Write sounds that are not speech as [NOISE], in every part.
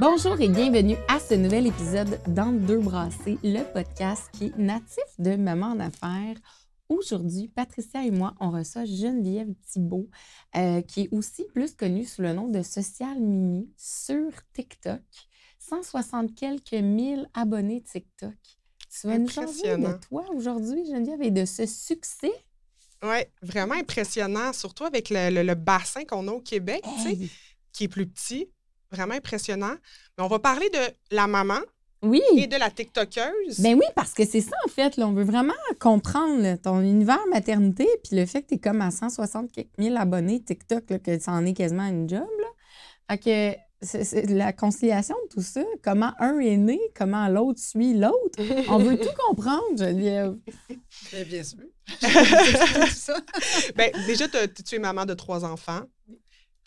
Bonjour et bienvenue à ce nouvel épisode dans Deux Brassées, le podcast qui est natif de Maman en Affaires. Aujourd'hui, Patricia et moi, on reçoit Geneviève Thibault, euh, qui est aussi plus connue sous le nom de Social Mimi sur TikTok. 160 quelques mille abonnés TikTok. Tu vas nous parler de toi aujourd'hui, Geneviève, et de ce succès? Oui, vraiment impressionnant, surtout avec le, bassin qu'on a au Québec, qui est plus petit vraiment impressionnant. Mais on va parler de la maman. Oui. Et de la TikTokeuse. Ben oui, parce que c'est ça, en fait. Là, on veut vraiment comprendre ton univers maternité, puis le fait que tu es comme à 160 000 abonnés TikTok, que ça en est quasiment une job. Là. Fait que c'est, la conciliation de tout ça, comment un est né, comment l'autre suit l'autre. On veut tout comprendre, Geneviève. Bien, bien sûr. [LAUGHS] [LAUGHS] ben, déjà, tu es maman de trois enfants.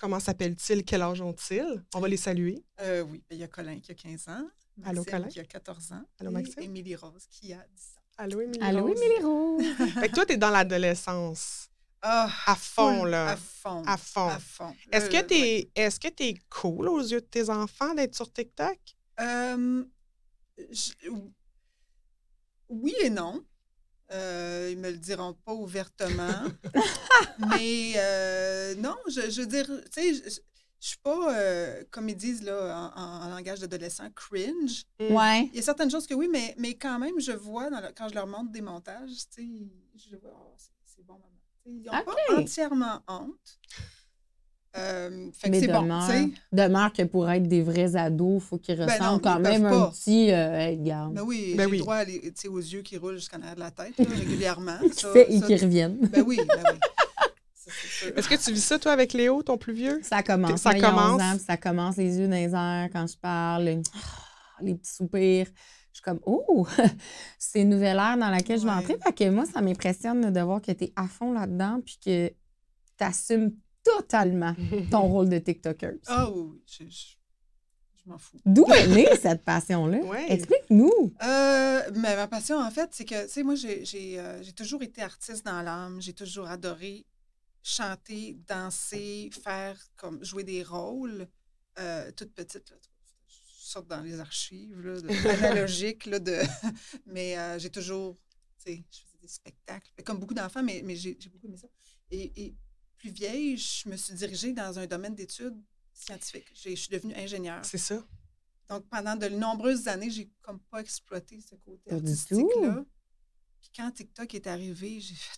Comment s'appellent-ils? Quel âge ont-ils? On va les saluer. Euh, oui, il y a Colin qui a 15 ans. Maxime Allô, Colin? qui a 14 ans. Allô, Maxime? Et Émilie Rose qui a 10 ans. Allô, Émilie Rose? Allô, Émilie Rose. [LAUGHS] fait que toi, tu es dans l'adolescence. Ah, à fond, là. À fond. À fond. À fond. Est-ce que tu es, est que es cool aux yeux de tes enfants d'être sur TikTok? Euh, oui et non. Euh, ils me le diront pas ouvertement. [LAUGHS] mais euh, non, je, veux dire, tu sais, je, je suis pas, euh, comme ils disent là, en, langage d'adolescent, cringe. Mm. Ouais. Il y a certaines choses que oui, mais, mais quand même, je vois, quand je leur montre des montages, tu sais, je vois, oh, c'est bon, maman. ils n'ont pas entièrement honte. Euh, fait mais demeure, bon, demeure que pour être des vrais ados, il faut qu'ils ben ressemblent quand même un petit euh, Ben oui, ben j'ai oui. droit à les, aux yeux qui roulent jusqu'en arrière de la tête régulièrement. [LAUGHS] ça, fait, et qui reviennent. Ben oui, ben oui. [LAUGHS] Est-ce que tu vis ça, toi, avec Léo, ton plus vieux? Ça commence. Ça commence. Ans, ça commence les yeux dans les airs quand je parle, les petits soupirs. Je suis comme, oh, [LAUGHS] c'est une nouvelle ère dans laquelle je vais entrer. Fait que moi, ça m'impressionne de voir que tu es à fond là-dedans puis que tu assumes totalement [LAUGHS] ton rôle de TikToker. Ah oui, je, m'en fous. D'où est née cette passion-là? [LAUGHS] Explique-nous. Euh, ma passion, en fait, c'est que, tu sais, moi, euh, j'ai toujours été artiste dans l'âme. J'ai toujours adoré chanter, danser, faire comme jouer des rôles. Euh, toute petite, là, je sors dans les archives là, [LAUGHS] analogiques, là, de... mais j'ai toujours, tu sais, je faisais des spectacles, comme beaucoup d'enfants, mais, mais j'ai beaucoup aimé ça. et plus vieille, je me suis dirigée dans un domaine d'études scientifiques. Je suis devenue ingénieure. C'est ça. Donc, pendant de nombreuses années, j'ai comme pas exploité ce côté artistique-là. Puis quand TikTok est arrivé, j'ai fait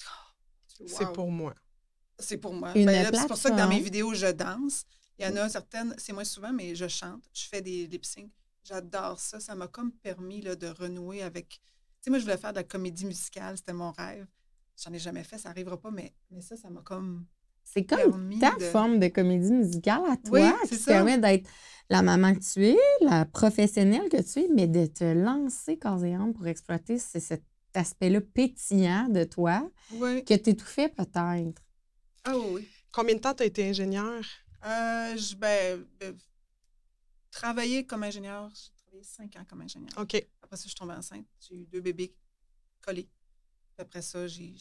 oh, C'est pour moi. C'est pour moi. Ben, c'est pour ça que dans mes vidéos, je danse. Il y en a certaines, c'est moins souvent, mais je chante. Je fais des lip sync. J'adore ça. Ça m'a comme permis là, de renouer avec. Tu sais, moi, je voulais faire de la comédie musicale. C'était mon rêve. J'en ai jamais fait, ça n'arrivera pas, mais, mais ça, ça m'a comme c'est comme ta forme de comédie musicale à toi qui te permet d'être la maman que tu es, la professionnelle que tu es, mais de te lancer corps et âme pour exploiter cet aspect-là pétillant de toi que tu étouffais peut-être. Ah oui. Combien de temps tu as été ingénieur? Euh, je, ben, ben, travailler comme ingénieur, j'ai travaillé cinq ans comme ingénieur. OK. Après ça, je suis tombée enceinte. J'ai eu deux bébés collés. après ça, j'ai.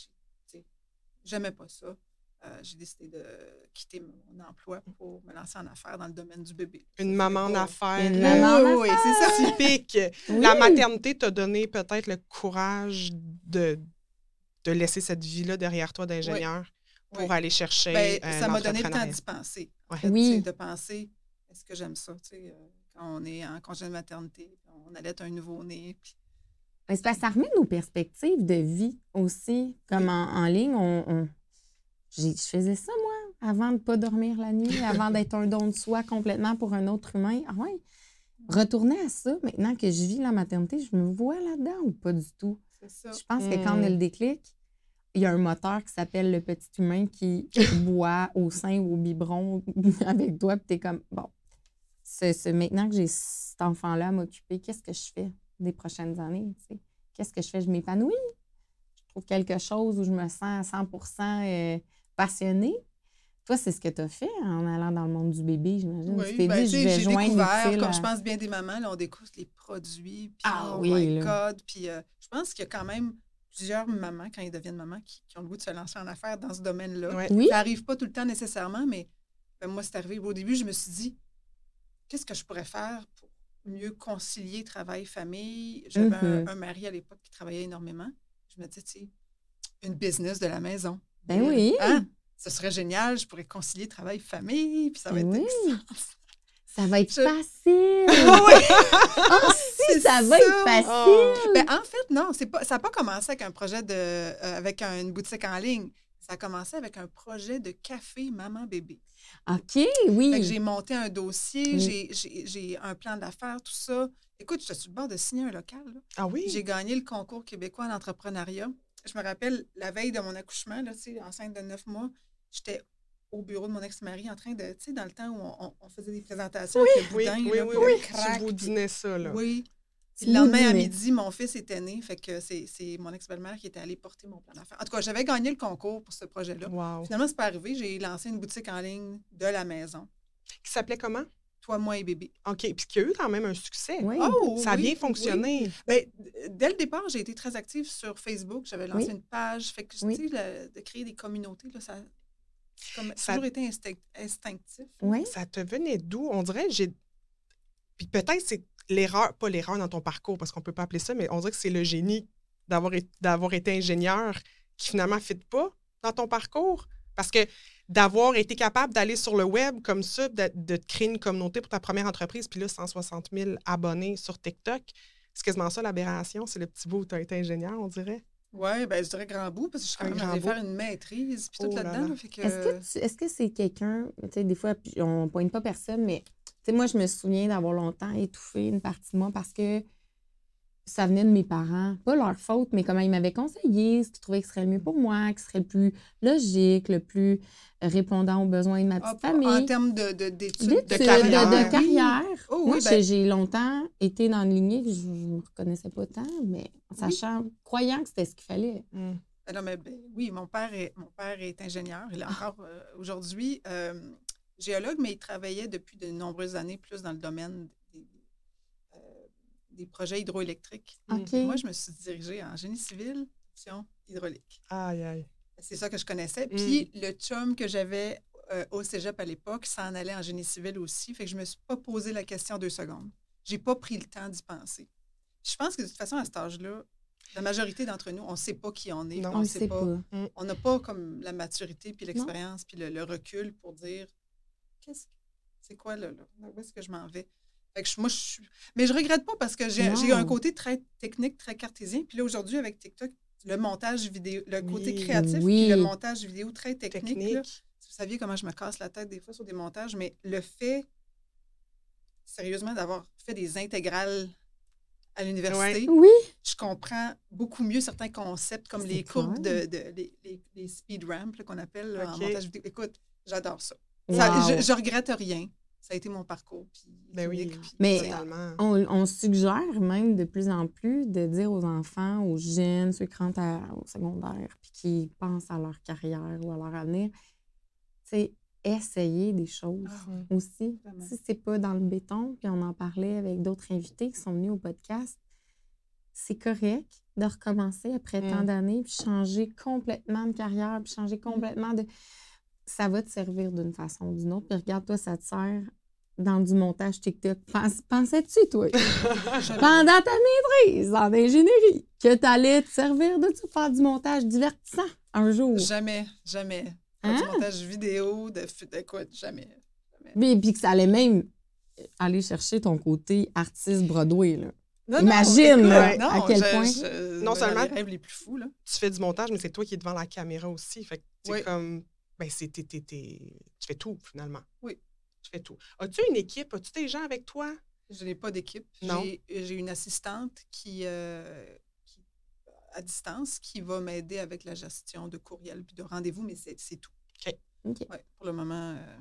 J'aimais pas ça. Euh, j'ai décidé de quitter mon emploi pour me lancer en affaires dans le domaine du bébé. Une maman en affaires. Une maman oui, c'est ça. Typique. La maternité t'a donné peut-être le courage de, de laisser cette vie-là derrière toi d'ingénieur pour aller chercher. Ben, euh, ça m'a donné le temps d'y penser. oui. De penser, est-ce que j'aime ça? Euh, quand on est en congé de maternité, on allait un nouveau-né. C'est parce que ça remet nos perspectives de vie aussi. Comme en, en ligne, on, je faisais ça, moi, avant de pas dormir la nuit, avant d'être un don de soi complètement pour un autre humain. Ah ouais. Retourner à ça, maintenant que je vis la maternité, je me vois là-dedans ou pas du tout? C'est ça. Je pense que quand on a le déclic, il y a un moteur qui s'appelle le petit humain qui [LAUGHS] boit au sein ou au biberon [LAUGHS] avec toi, puis t'es comme, bon, c'est maintenant que j'ai cet enfant-là à m'occuper, qu'est-ce que je fais des prochaines années? tu sais? Qu'est-ce que je fais? Je m'épanouis? Je trouve quelque chose où je me sens à 100 euh, passionnée? Toi, c'est ce que tu as fait en allant dans le monde du bébé, j'imagine. tu Oui, t'es ben, dit, tu je vais joindre découvert, comme je pense bien des mamans, là, on découvre les produits, puis Ah oh oui, my là. God, puis euh, je pense qu'il y a quand même plusieurs mamans, quand ils deviennent mamans, qui, qui ont le goût de se lancer en affaires dans ce domaine-là. Ouais. Oui, Ça n'arrive pas tout le temps nécessairement, mais ben, moi, c'est arrivé. Au début, je me suis dit, qu'est-ce que je pourrais faire pour mieux concilier travail-famille? J'avais un- Mhm. un, mari à l'époque qui travaillait énormément. Je me disais, tu sais, une business de la maison. Ben oui. Hein? Ce serait génial, je pourrais concilier travail-famille, puis ça va être oui. Ça va être Je- facile. [LAUGHS] Oui! Oh, si, ça va être facile. Oh. Ben, en fait, non, c'est pas, ça n'a pas commencé avec un projet de, euh, avec un- une boutique en ligne. Ça a commencé avec un projet de café maman-bébé. OK, oui. Fait que j'ai monté un dossier, j'ai- j'ai j'ai un plan d'affaires, tout ça. Écoute, je suis sur le bord de signer un local. là. Ah oui? J'ai gagné le concours québécois en entrepreneuriat. Je me rappelle, la veille de mon accouchement, là, enceinte de neuf mois, j'étais au bureau de mon ex-mari en train de, tu sais, dans le temps où on, faisait des présentations avec le Oui, boudin, oui, là, oui, oui. crack, Tu ça, là. Oui. Puis le lendemain à midi, mon fils était né, fait que c'est c'est mon ex-belle-mère qui était allée porter mon plan d'affaires. En tout cas, j'avais gagné le concours pour ce projet-là. Wow. Finalement, c'est pas arrivé. J'ai lancé une boutique en ligne de la maison. Qui s'appelait comment? Toi, moi et bébé. OK. Puis qui a eu quand même un succès. Oui. Oh, Ça a oui, bien oui. fonctionné. Ben, dès le départ, j'ai été très active sur Facebook. J'avais lancé Oui. une page. Fait que, tu sais, le- de créer des communautés, là, ça comme, Ça- toujours été instinct- instinctif. Oui. Ça te venait d'où? On dirait, j'ai. Puis peut-être c'est l'erreur, pas l'erreur dans ton parcours, parce qu'on peut pas appeler ça, mais on dirait que c'est le génie d'avoir été, d'avoir été ingénieur qui finalement ne fit pas dans ton parcours. Parce que d'avoir été capable d'aller sur le web comme ça, de, créer une communauté pour ta première entreprise, puis là, 160 000 abonnés sur TikTok, c'est quasiment ça l'aberration. C'est le petit bout où tu as été ingénieur, on dirait. Oui, ben, je dirais grand bout, parce que je suis quand même allée faire une maîtrise, puis tout Oh là là-dedans. là. que, Est-ce que tu- est-ce que c'est quelqu'un, tu sais, des fois, puis on pointe pas personne, mais tu sais, moi, je me souviens d'avoir longtemps étouffé une partie de moi parce que ça venait de mes parents. Pas leur faute, mais comment ils m'avaient conseillé, ce qu'ils trouvaient que serait le mieux pour moi, qui serait le plus logique, le plus répondant aux besoins de ma Ah, petite pas- famille. En termes de, de, d'études, D'études, de de, carrière. de carrière. Oh oui, j'ai- ben- j'ai longtemps été dans une lignée que je ne me reconnaissais pas tant, mais en sachant, croyant que c'était ce qu'il fallait. Mm. Ben non, mais ben, oui, mon père est, mon père est ingénieur. Il est encore euh, aujourd'hui euh, géologue, mais il travaillait depuis de nombreuses années plus dans le domaine des projets hydroélectriques. Moi, je me suis dirigée en génie civil, option hydraulique. Aïe, aïe. C'est ça que je connaissais. Mm. Puis le chum que j'avais euh, au cégep à l'époque s'en allait en génie civil aussi. Fait que je me suis pas posé la question deux secondes. J'ai pas pris le temps d'y penser. Je pense que de toute façon, à cet âge-là, la majorité d'entre nous, on ne sait pas qui on est. Non. On sait sait pas. pas. On n'a pas comme la maturité, puis l'expérience, puis le, le recul pour dire qu'est-ce c'est quoi là, là? Où est-ce que je m'en vais? Fait que moi, je suis. Mais je regrette pas parce que j'ai un côté très technique, très cartésien. Puis là, aujourd'hui, avec TikTok, le montage vidéo, le côté Oui. créatif, Oui. puis le montage vidéo très technique. Technique. là. Si vous saviez comment je me casse la tête des fois sur des montages, mais le fait, sérieusement, d'avoir fait des intégrales à l'université, Oui. je comprends beaucoup mieux certains concepts comme les courbes de, de- les, les- les speed ramps qu'on appelle là, en montage vidéo. Écoute, j'adore ça. Je, je regrette rien. Ça a été mon parcours. Puis, Ben oui. puis, Mais-. On, on suggère même de plus en plus de dire aux enfants, aux jeunes, ceux qui rentrent à- au secondaire, puis qui pensent à leur carrière ou à leur avenir, tu sais, essayer des choses Ah oui, aussi. vraiment. Si c'est pas dans le béton, puis on en parlait avec d'autres invités qui sont venus au podcast, c'est correct de recommencer après Mm. tant d'années, puis changer complètement de carrière, puis changer complètement de... Ça va te servir d'une façon ou d'une autre. Puis regarde, toi, ça te sert dans du montage TikTok. Pense- Pensais-tu, toi, [LAUGHS] pendant ta maîtrise en ingénierie, que tu allais te servir de pour faire du montage divertissant un jour? Jamais, jamais. Faire du Hein? montage vidéo, de, de quoi, jamais. jamais. Puis, puis que ça allait même aller chercher ton côté artiste Broadway, là. Non, Imagine, là, non, à quel je- point. je- Non seulement- les rêves les plus fous, là. Tu fais du montage, mais c'est toi qui es devant la caméra aussi. Fait que c'est Oui. comme. Ben, c'est, t'es- t'es- t'es- tu fais tout, finalement. Oui. Tu fais tout. As-tu une équipe? As-tu des gens avec toi? Je n'ai pas d'équipe. Non. J'ai j'ai une assistante qui, euh, qui- à distance qui va m'aider avec la gestion de courriel puis de rendez-vous, mais c'est c'est tout. OK. Ouais, pour le moment. euh,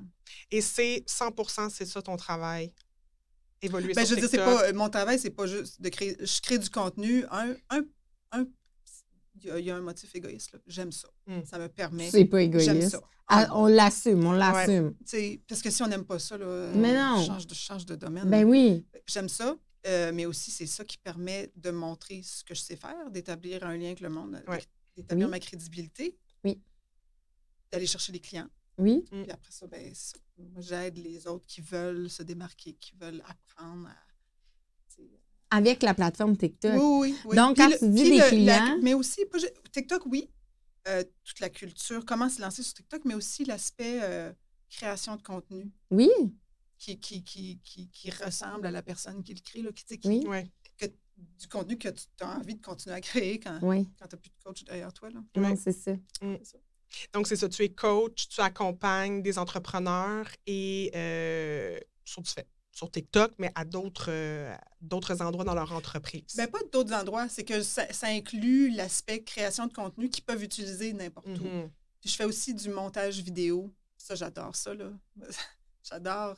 Et c'est 100 c'est ça ton travail? Évoluer Ben, je sur veux dire, c'est TikTok? pas, mon travail, c'est pas juste de créer. Je crée du contenu. Un, un, un- il y, a- il y a un motif égoïste. là. J'aime ça. Mm. Ça me permet. C'est pas J'aime égoïste. ça. Ah, on l'assume, on l'assume. Tu sais, parce que si on n'aime pas ça, là, Mais on non. change de, change de domaine. Ben oui. J'aime ça, euh, mais aussi c'est ça qui permet de montrer ce que je sais faire, d'établir un lien avec le monde, Ouais. d'établir Oui. ma crédibilité. Oui. D'aller chercher les clients. Oui. Puis après ça, ben, c'est ça. moi, j'aide les autres qui veulent se démarquer, qui veulent apprendre à. Avec la plateforme TikTok. Oui, oui, oui. Donc, Puis quand le- tu dis des le- la- clients- mais aussi, TikTok, oui. Euh, toute la culture, comment se lancer sur TikTok, mais aussi l'aspect euh, création de contenu Oui. qui, qui, qui, qui, qui ressemble à la personne qui le crée, là, qui, Oui. Ouais. que- du contenu que tu as envie de continuer à créer quand, Oui. quand tu n'as plus de coach derrière toi. Là. Non, Ouais. c'est ça. Donc, c'est ça. Tu es coach, tu accompagnes des entrepreneurs et euh, sur, tu fais- sur TikTok, mais à d'autres, euh, d'autres endroits dans leur entreprise. Ben, pas d'autres endroits, c'est que ça, ça inclut l'aspect création de contenu qu'ils peuvent utiliser n'importe où. Mhm. Puis je fais aussi du montage vidéo. Ça, j'adore ça. là. [LAUGHS] j'adore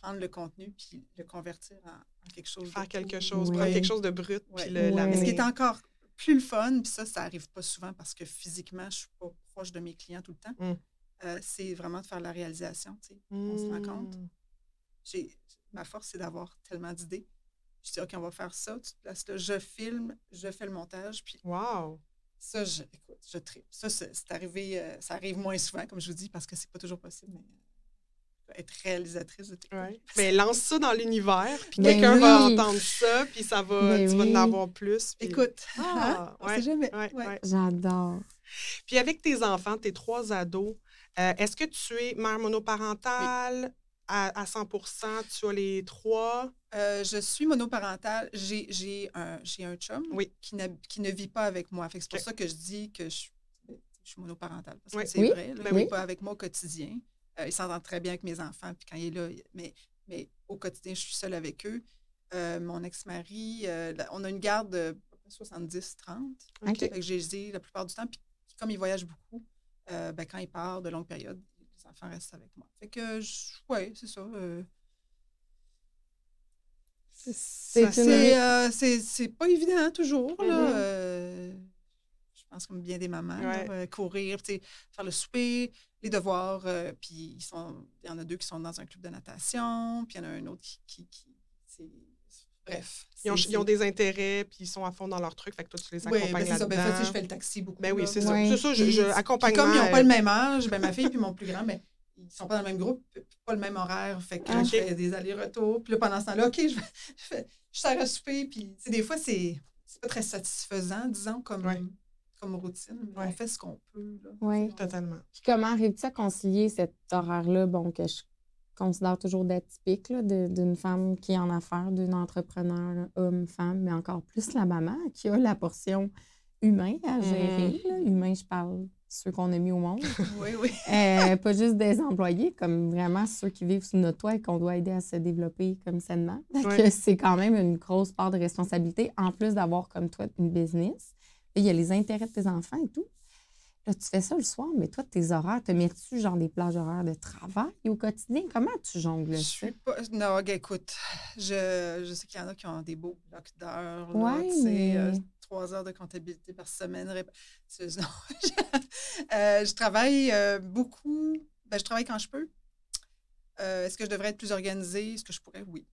prendre le contenu puis le convertir en, en quelque chose. de Faire quelque tout. chose, Ouais. prendre quelque chose de brut, Ouais. puis le. Mais ce qui est encore plus le fun, puis ça, ça arrive pas souvent parce que physiquement, je suis pas proche de mes clients tout le temps, Mm. euh, c'est vraiment de faire la réalisation. tu sais. On se rend compte. J'ai- ma force, c'est d'avoir tellement d'idées. Je dis, OK, on va faire ça, tu te places là, je filme, je fais le montage, puis Wow! ça, je, écoute, je tripe. Ça, c'est arrivé, euh, ça arrive moins souvent, comme je vous dis, parce que c'est pas toujours possible, mais euh, être réalisatrice de. Ouais. Mais lance ça dans l'univers, puis Ben quelqu'un va entendre ça, puis ça va, Ben tu vas en avoir plus. puis- Écoute, Ah, hein, [LAUGHS] on ouais, jamais. ouais, Ouais. ouais. J'adore. Puis avec tes enfants, tes trois ados, euh, est-ce que tu es mère monoparentale? À, à 100 Tu as les trois? Euh, je suis monoparentale. J'ai j'ai un, j'ai un chum Oui. qui, qui ne vit pas avec moi. Fait que C'est pour ça que je dis que je, je suis monoparentale. Parce que c'est Oui. vrai. là, Ben il n'est oui. pas avec moi au quotidien. Euh, il s'entend très bien avec mes enfants. Puis quand il est là, mais, mais au quotidien, je suis seule avec eux. Euh, mon ex-mari, euh, on a une garde de 70-30. OK. Fait que j'ai dit la plupart du temps. Puis comme il voyage beaucoup, euh, ben, quand il part de longues périodes, les enfants restent avec moi. Fait que, oui, c'est ça. euh, C'est une- euh, c'est- pas évident hein, toujours. là. Mhm. Euh, je pense comme bien des mamans, Ouais. courir, faire le souper, les devoirs. puis il y en a deux qui sont dans un club de natation, puis il y en a un autre qui. qui, bref. Ils ont, ils des intérêts, puis ils sont à fond dans leur truc, fait que toi, tu les accompagnes ben, c'est ça. Ben, sais, là-dedans. je fais le taxi beaucoup. Ben oui, c'est ouais. ça. Ouais. C'est ça, je, je puis accompagnement. comme ils n'ont pas euh, le même âge, ben, ma fille puis mon plus grand, mais ils sont pas dans le même groupe, pas le même horaire. Fait que Ah, je fais des allers-retours. Puis là, pendant ce temps-là, OK, je, vais- [LAUGHS] je, fais, je sers à souper. Puis des fois, c'est c'est pas très satisfaisant, disons, comme, Ouais. comme routine. Mais Ouais. on fait ce qu'on peut. Là. Oui. Totalement. Puis comment arrives-tu à concilier cet horaire-là, bon, que je considère toujours d'atypique, d'une femme qui est en affaires, d'une entrepreneur, là, homme, femme, mais encore plus la maman, qui a la portion humain à gérer. là. Humain, je parle ceux qu'on a mis au monde. [LAUGHS] Oui, oui. Euh, pas juste des employés, comme vraiment ceux qui vivent sous notre toit et qu'on doit aider à se développer comme sainement. [LAUGHS] Que c'est quand même une grosse part de responsabilité, en plus d'avoir comme toi une business. Il y a les intérêts de tes enfants et tout. Là, tu fais ça le soir, mais toi, tes horaires, te mets-tu genre des plages horaires de travail au quotidien? Comment tu jongles Je suis pas. Non, écoute, je, je sais qu'il y en a qui ont des beaux blocs d'heures. là, Ouais, mais- euh, trois heures de comptabilité par semaine. [LAUGHS] non, je, euh, je travaille euh, beaucoup. Ben, je travaille quand je peux. Euh, Est-ce que je devrais être plus organisée? Est-ce que je pourrais? Oui.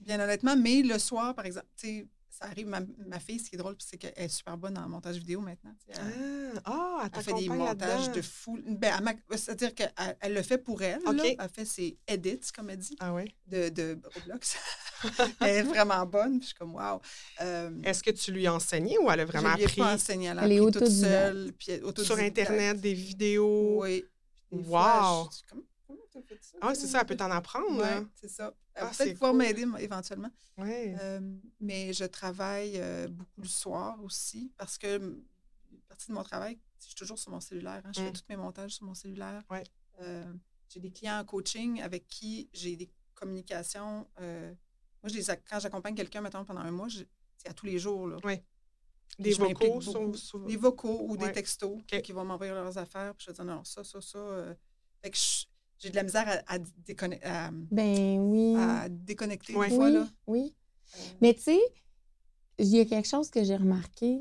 Bien honnêtement, mais le soir, par exemple, tu sais, ça arrive, ma, ma fille, ce qui est drôle, c'est qu'elle est super bonne en montage vidéo maintenant. tu sais, elle- Ah, ah, elle elle fait des montages de fou. Ben, C'est-à-dire qu'elle elle le fait pour elle. là. OK. Elle fait ses edits, comme elle dit Ah oui? de, de Roblox. [LAUGHS] elle est vraiment bonne. Puis je suis comme, wow. Euh, Est-ce que tu lui as enseigné ou elle a vraiment je lui ai appris? pas enseigné. Elle a appris toute seule. Puis elle- sur. Internet des vidéos? Oui. Des fois, Wow! je comment, comment tu as fait ça? Ah, c'est ça, elle peut t'en apprendre. Oui, là. c'est ça. Elle Ah, peut-être pouvoir cool. m'aider éventuellement. Ouais. Euh, mais je travaille euh, beaucoup le soir aussi parce que une partie de mon travail, je suis toujours sur mon cellulaire. hein. Je fais Mm. tous mes montages sur mon cellulaire. Ouais. Euh, j'ai des clients en coaching avec qui j'ai des communications. euh, moi, je les ac- quand j'accompagne quelqu'un, mettons, pendant un mois, c'est à tous les jours. Là. Des je m'implique vocaux, sont souvent. Des vocaux ou Ouais. des textos qui vont m'envoyer leurs affaires. Puis je vais dire non, ça, ça, ça. euh. Fait que je- j'ai de la misère à, à, déconne- à- Ben oui. à déconnecter Ouais. des fois. oui, Là. oui. Euh, Mais tu sais, il y a quelque chose que j'ai remarqué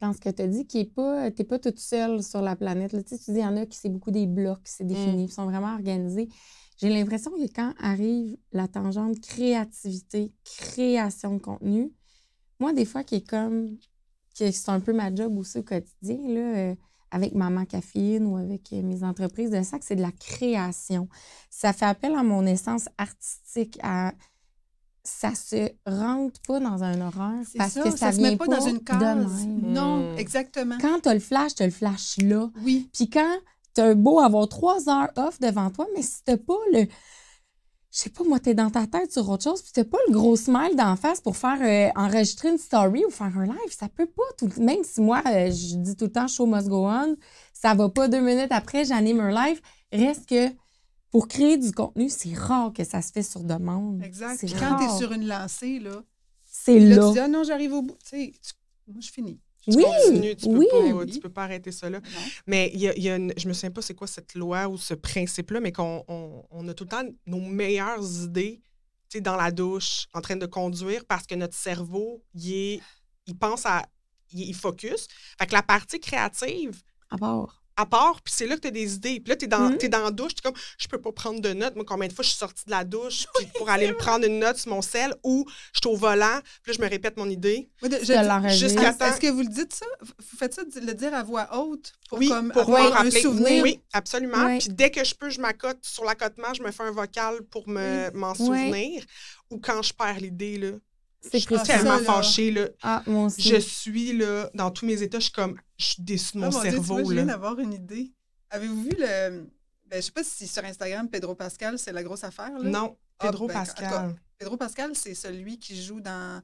dans ce que tu as dit, qui est pas, t'es pas toute seule sur la planète. là. Tu sais, tu dis, il y en a qui c'est beaucoup des blocs, c'est défini, ils sont vraiment organisés. J'ai l'impression que quand arrive la tangente créativité, création de contenu, moi, des fois, qui est comme, que c'est un peu ma job aussi au quotidien, là, euh, avec Maman Caféine ou avec euh, mes entreprises de sac, c'est de la création. Ça fait appel à mon essence artistique, à ça se rentre pas dans un horaire C'est parce ça, que ça, ça se vient met pas dans une case. Non, Mm. exactement. Quand t'as le flash, t'as le flash là. Oui. Puis quand t'as beau avoir trois heures off devant toi, mais si t'as pas le... Je sais pas, moi, t'es dans ta tête sur autre chose, puis t'as pas le gros smile d'en face pour faire euh, enregistrer une story ou faire un live. Ça peut pas tout Même si moi, euh, je dis tout le temps « show must go on », ça va pas deux minutes après, j'anime un live. Reste que pour créer du contenu, c'est rare que ça se fait sur demande. Exact. Puis quand tu es rare. sur une lancée, là, C'est là, là. tu dis, ah non, j'arrive au bout. Tu sais, moi, je finis. Tu Oui, continues, tu peux, oui. pas, tu peux pas arrêter. Non. Mais il y a, il y a une- je me souviens pas c'est quoi cette loi ou ce principe-là, mais qu'on on, on a tout le temps nos meilleures idées dans la douche, en train de conduire, parce que notre cerveau, il, est, il pense à. Il, focus. Fait que la partie créative, À part. À part, puis c'est là que tu as des idées. Puis là, tu es, dans Mhm. t'es dans la douche, tu es comme, je peux pas prendre de notes. Moi, combien de fois je suis sortie de la douche [LAUGHS] puis pour aller me prendre une note sur mon sel ou je suis au volant, puis là, je me répète mon idée. L'enregistres. jusqu'à temps- Est-ce que vous le dites ça? Vous faites ça, de le dire à voix haute pour oui, comme pour avoir me un rappeler. souvenir? Oui, absolument. Ouais. Puis dès que je peux, je m'accote sur l'accotement, je me fais un vocal pour me, m'en souvenir. Ou quand je perds l'idée, là, je suis ça, tellement là. fâchée. Là. Ah, moi aussi. Je suis là, dans tous mes états, je suis comme, je suis déçue de Ah, mon mon Dieu, tu cerveau. vois, je viens là. d'avoir une idée. Avez-vous vu le. Ben, je sais pas si sur Instagram, Pedro Pascal, c'est la grosse affaire. Là? Non, Ah, Pedro ben, cas, Pascal. Pedro Pascal, c'est celui qui joue dans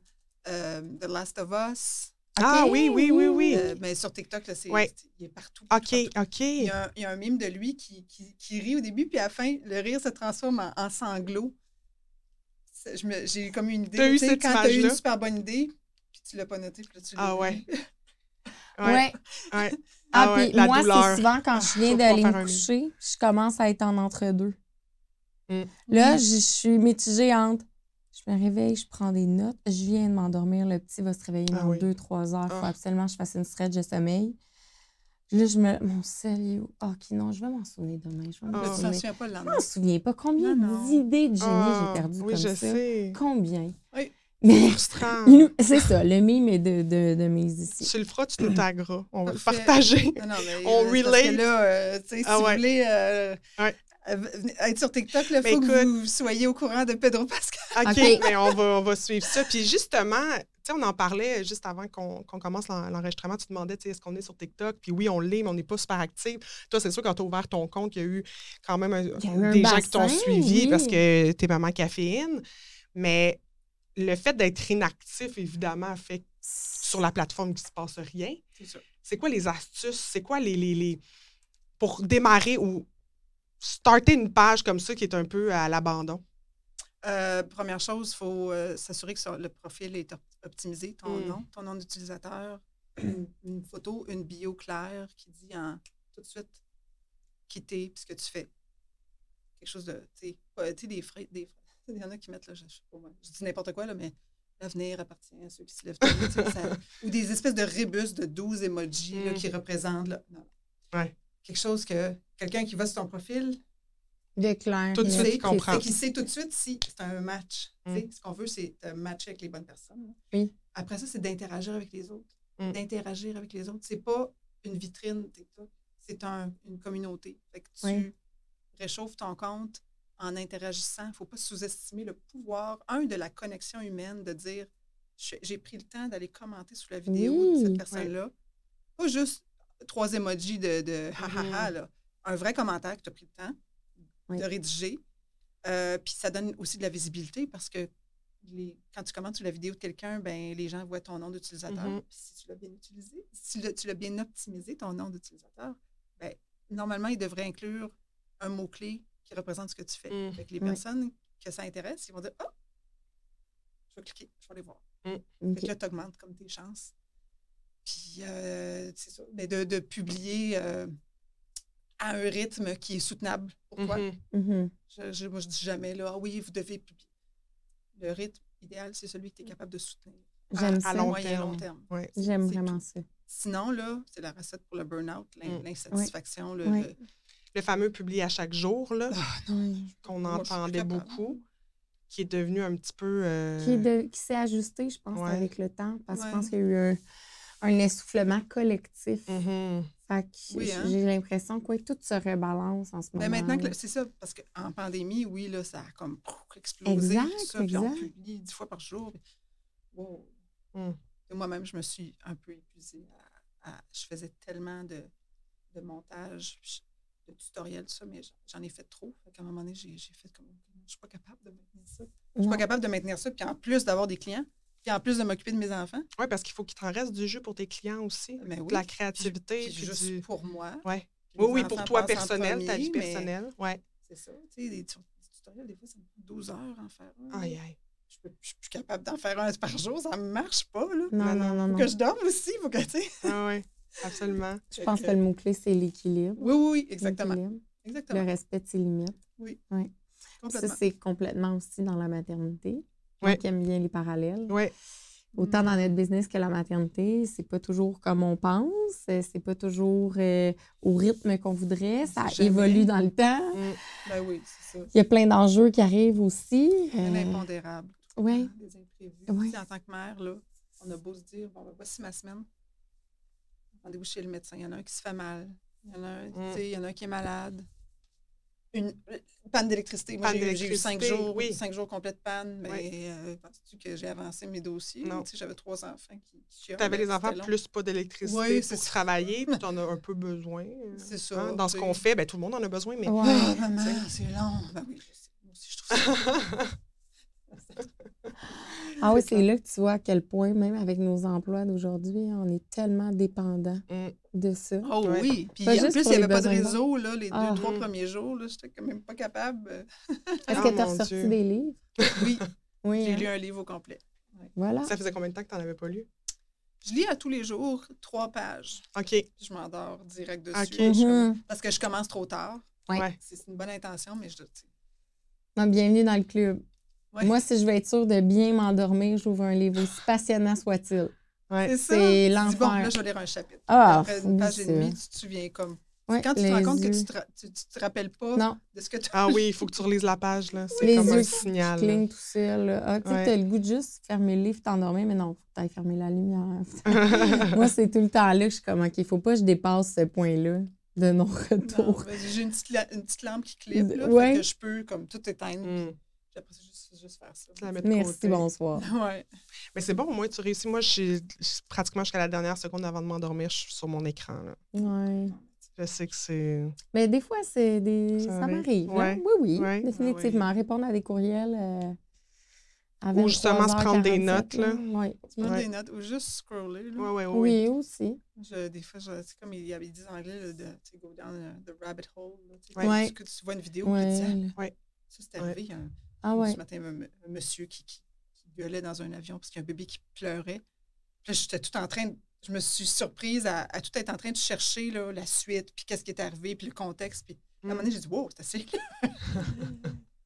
euh, The Last of Us. Ah oui, oui, oui, oui. Euh, mais sur TikTok, là, c'est, Ouais. c'est- il est partout. OK, partout. OK. Il y, a un, il y a un mime de lui qui, qui, qui rit au début, puis à la fin, le rire se transforme en, en sanglots. J'ai comme une idée. T'as eu tu sais, cette quand tu as eu une super bonne idée, puis tu l'as pas noté, puis là, tu l'as Ah ouais. Ouais. ouais. Ah, Ah ouais, puis la moi, c'est souvent quand je [LAUGHS] viens d'aller me un coucher, je commence à être en entre-deux. Mm. Là, Oui. je suis mitigée entre je me réveille, je prends des notes, je viens de m'endormir, le petit va se réveiller Ah dans oui. deux, trois heures, il faut Ah. absolument que je fasse une stretch de sommeil. Là, je me. Mon sel, il est où? Ah, OK, non, je vais m'en souvenir demain. Je vais m'en Ah. Souvenir. souviens pas le Je m'en souviens pas. Combien d'idées de génie Ah, j'ai perdu Oui, comme je ça? sais. Combien? Oui. Mais [LAUGHS] c'est ça, le mime est de, de, de mes ici. Tu le feras, tu nous tagueras. On va le partager. Non, non, mais, On euh, parce relate. que là, euh, sais, si Ah vous voulez euh, Ouais. euh, être sur TikTok, il Mais faut que écoute- vous soyez au courant de Pedro Pascal. OK, [LAUGHS] OK. mais on va, on va suivre ça. Puis justement, sais, on en parlait juste avant qu'on commence l'en- l'enregistrement. Tu te demandais, tu sais, est-ce qu'on est sur TikTok? Puis oui, on l'est, mais on n'est pas super actif. Toi, c'est sûr, quand tu as ouvert ton compte, il y a eu quand même un- eu des gens qui t'ont suivi oui. parce que t'es maman caféine. Mais le fait d'être inactif, évidemment, fait que sur la plateforme qu'il ne se passe rien. C'est ça. C'est quoi les astuces? C'est quoi les, les, les- pour démarrer ou starter une page comme ça qui est un peu à l'abandon? Euh, première chose, il faut euh, s'assurer que le profil est op- optimisé, ton Mm. nom, ton nom d'utilisateur, une, une photo, une bio claire qui dit en, tout de suite qui t'es puis ce que tu fais. Quelque chose de, tu sais, des frais, des [LAUGHS] il y en a qui mettent, là, je, je sais pas moi, je dis n'importe quoi, là, mais l'avenir appartient à ceux qui se lèvent tôt, [LAUGHS] ou des espèces de rébus de 12 emojis là, Mm. qui représentent, là, non. Ouais. quelque chose que quelqu'un qui va sur ton profil, De clair. Tout de suite, sait, comprends. fait qu'il sait tout de suite si c'est un match. Mm. Ce qu'on veut, c'est de matcher avec les bonnes personnes. Oui. Après ça, c'est d'interagir avec les autres. Mm. D'interagir avec les autres. C'est pas une vitrine TikTok, c'est un- une communauté. Fait que tu Oui. réchauffes ton compte en interagissant. Il ne faut pas sous-estimer le pouvoir, un, de la connexion humaine, de dire j'ai pris le temps d'aller commenter sous la vidéo de cette personne-là. Pas juste trois emojis de, de ha ha ha, Mhm. là. Un vrai commentaire que tu as pris le temps Oui. de rédiger. Euh, puis ça donne aussi de la visibilité parce que les- quand tu commentes sur la vidéo de quelqu'un, ben, les gens voient ton nom d'utilisateur. Mhm. Puis si tu l'as bien utilisé, si le- tu l'as bien optimisé, ton nom d'utilisateur, ben, normalement, il devrait inclure un mot-clé qui représente ce que tu fais. Mm. Les Oui. personnes que ça intéresse, ils vont dire Ah, je vais cliquer, je vais aller voir. Fait OK. que là, tu augmentes comme tes chances. Puis, euh, c'est ça, mais de, de publier euh, à un rythme qui est soutenable pour toi. Mhm. Mhm. Je, je- moi, je dis jamais, là, ah oui, vous devez publier. Le rythme idéal, c'est celui que tu es capable de soutenir. À- J'aime à, ça. long, long moyen, terme. long terme. Ouais. J'aime vraiment tout. ça. Sinon, là, c'est la recette pour le burn-out, Mm. l'insatisfaction. le- Oui. le- Le fameux publié à chaque jour, là, Ah, qu'on entendait beaucoup, qui est devenu un petit peu. euh, Qui, est de- qui s'est ajusté, je pense, Ouais. avec le temps, parce que Ouais. je pense qu'il y a eu un, un essoufflement collectif. mhm. Fait que Oui, j- hein? j'ai l'impression que tout se rebalance en ce moment. Mais maintenant, que c'est ça, parce qu'en pandémie, oui, là, ça a comme explosé. Exact, tout ça, puis on publie dix fois par jour. wow. Mm. Moi-même, je me suis un peu épuisée. à- à- je faisais tellement de, de montage, de tutoriels, tout ça, mais j'en- ai fait trop. Fait qu'à un moment donné, j'ai fait comme, je suis pas capable de maintenir ça. Je suis pas capable de maintenir ça, puis en plus d'avoir des clients, puis en plus de m'occuper de mes enfants, Oui, parce qu'il faut qu'il t'en reste du jus pour tes clients aussi. mais De oui. la créativité. puis Puis juste du... pour moi. Ouais. Oui, oui, pour toi personnel, ta vie personnelle. Ouais. C'est ça. Tu sais, des, tu- des tutoriels, des fois, ça me prend 12 heures en faire un. Aïe, aïe. Je peux- je suis plus capable d'en faire un par jour, ça ne marche pas. Là. Non, Non, non, non, Faut non. que je dorme aussi, faut que, tu sais. Ah, oui, absolument. [LAUGHS] Je pense que le mot-clé, c'est l'équilibre. Oui, oui, oui, exactement. L'équilibre, Exactement. Le respect de ses limites. Ça, Complètement. c'est complètement aussi dans la maternité. Ouais. Qui aime bien les parallèles. Oui. Autant dans notre business que la maternité, c'est pas toujours comme on pense, euh, c'est pas toujours euh, au rythme qu'on voudrait, ça Jamais. évolue dans le temps. Ben oui, c'est ça. Il y a plein d'enjeux qui arrivent aussi. Euh, impondérable. ouais. Des imprévus. Ouais. En tant que mère, là, on a beau se dire, bon, ben, voici ma semaine. Rendez-vous chez le médecin. Il y en a un qui se fait mal. Il y en a un, Mm. il y en a un qui est malade. Une euh, panne d'électricité. Moi, j'ai eu- cinq jours, oui. cinq jours complets de panne. Mais Oui. euh, penses-tu que j'ai avancé mes dossiers? Non. Tu sais, J'avais trois enfants qui, qui Tu avais les enfants long. plus pas d'électricité Oui, pour ça. travailler, puis [LAUGHS] tu en as un peu besoin. euh, C'est ça, hein. Dans ce qu'on fait, ben, tout le monde en a besoin, mais. Ah, maman, c'est long. Ben oui, je sais. Moi aussi, je trouve ça. [LAUGHS] [LAUGHS] [LAUGHS] Ah oui, c'est là que tu vois à quel point, même avec nos emplois d'aujourd'hui, on est tellement dépendant Mm. de ça. Oh Ouais. oui. Puis Pas en plus, il n'y avait pas de réseau là, les Ah. deux, trois Mhm. premiers jours. là, J'étais quand même pas capable. Est-ce Ah, que tu as ressorti Dieu. des livres? [LAUGHS] Oui, Oui. j'ai hein? lu un livre au complet. Voilà. Ça faisait combien de temps que tu n'en avais pas lu? Je lis à tous les jours trois pages. OK. Je m'endors direct dessus. Ok. Je suis comme- Mhm. Parce que je commence trop tard. Ouais. C'est une bonne intention, mais je Non, bienvenue dans le club. Ouais. Moi, si je veux être sûre de bien m'endormir, j'ouvre un livre aussi passionnant soit-il. Ouais. C'est ça. c'est Tu dis, l'enfer. bon, là, je vais lire un chapitre. Ah, Après une page et demie, tu te souviens comme. Ouais, Quand tu te rends compte que yeux. tu te, tu, tu te rappelles pas Non, de ce que tu Ah oui, il faut que tu relises la page, là. C'est les comme yeux un signal. tout seul. Ah, tu sais, Ouais. t'as le goût de juste fermer le livre, t'endormir, mais non, faut que t'ailles fermer la lumière. [LAUGHS] Moi, c'est tout le temps là que je suis comme, OK, faut pas que je dépasse ce point-là de Non, non-retour. ben, J'ai une une petite lampe qui clip, là, Ouais. fait que je peux comme tout éteindre. Mm. Puis après, juste, juste faire ça. La mets de Merci, côté. bonsoir. [LAUGHS] Ouais. Mais c'est bon, au moins, tu réussis. Moi, je suis pratiquement jusqu'à la dernière seconde avant de m'endormir, je suis sur mon écran. là. Ouais. Je sais que c'est. Mais des fois, c'est des... Ça ça, arrive. m'arrive. là. Ouais. Oui, oui, Ouais. définitivement. Répondre à des courriels euh, Ou justement se prendre des 23h47, notes, là. Oui, Ouais. des notes ou juste scroller. Là. Oui, oui, oui. oui aussi. Je- des fois, je- c'est comme ils, ils disent en anglais, là, de, go down uh, the rabbit hole. Là, tu sais, Ouais. Ouais. Que tu vois une vidéo, Ouais. tu dis, ah, ça, c'est arrivé. un- Ah ouais. Ce matin, un, un monsieur qui, qui, qui gueulait dans un avion parce qu'il y a un bébé qui pleurait. Puis j'étais tout en train de- Je me suis surprise à, à tout être en train de chercher là, la suite, puis qu'est-ce qui est arrivé, puis le contexte. Puis à un moment donné, j'ai dit, wow, c'est assez clair. [LAUGHS]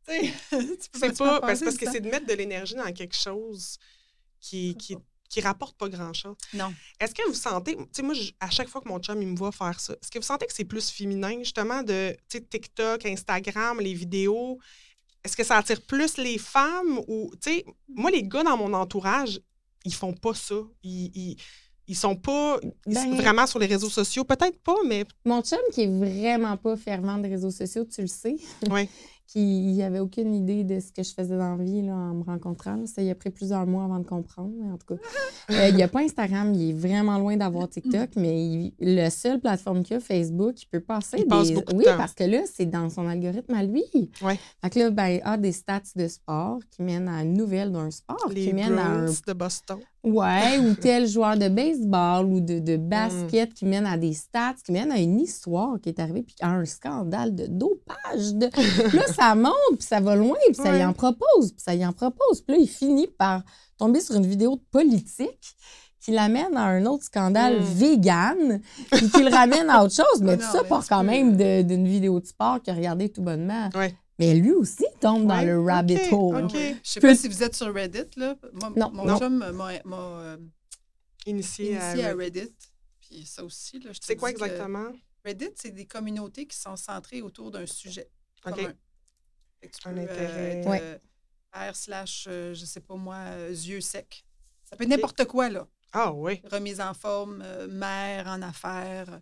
Tu sais, tu peux pas. Parce, parce que c'est de mettre de l'énergie dans quelque chose qui, qui, qui rapporte pas grand-chose. Non. Est-ce que vous sentez, tu sais, moi, je- à chaque fois que mon chum, il me voit faire ça, est-ce que vous sentez que c'est plus féminin, justement, de, tu sais, TikTok, Instagram, les vidéos? Est-ce que ça attire plus les femmes ou, tu sais, moi, les gars dans mon entourage, ils font pas ça. Ils, ils, ils sont pas ils sont Ben- vraiment sur les réseaux sociaux. Peut-être pas, mais Mon chum, qui est vraiment pas fervent des réseaux sociaux, tu le sais, [LAUGHS] Ouais. qu'il n'avait aucune idée de ce que je faisais dans la vie là, en me rencontrant. là. Ça, il a pris plusieurs mois avant de comprendre, mais en tout cas. [LAUGHS] Euh, il n'y a pas Instagram, il est vraiment loin d'avoir TikTok, mais il, le seul plateforme qu'il a, Facebook, il peut passer Il des... passe beaucoup de oui, temps. parce que là, c'est dans son algorithme à lui. Ouais. Fait que là, ben, il a des stats de sport qui mènent à une nouvelle d'un sport, Les qui mène à un de Boston. Ouais, ou [LAUGHS] tel joueur de baseball ou de, de basket qui mène à des stats, qui mène à une histoire qui est arrivée, puis à un scandale de dopage. De... Puis [LAUGHS] là, ça monte, puis ça va loin, puis ça y en propose, puis ça y en propose. Puis là, il finit par tomber sur une vidéo de politique qui l'amène à un autre scandale Mm. vegan, puis qui le [LAUGHS] ramène à autre chose. Mais tout ça part quand même de- d'une vidéo de sport qu'il a regardée tout bonnement. Ouais. Mais lui aussi tombe dans le rabbit hole. Je sais Peux- pas si vous êtes sur Reddit, là. Moi, Non. mon Non. chum m'a euh, Initié, à initié à Reddit. Reddit. Puis ça aussi, là, je te C'est quoi exactement? Reddit, c'est des communautés qui sont centrées autour d'un sujet OK. commun. Un peux, euh, intérêt. être, Ouais. euh, R slash, euh, je sais pas moi, euh, yeux secs. Ça peut être n'importe quoi, là. Ah oui. Remise en forme, euh, mère en affaires.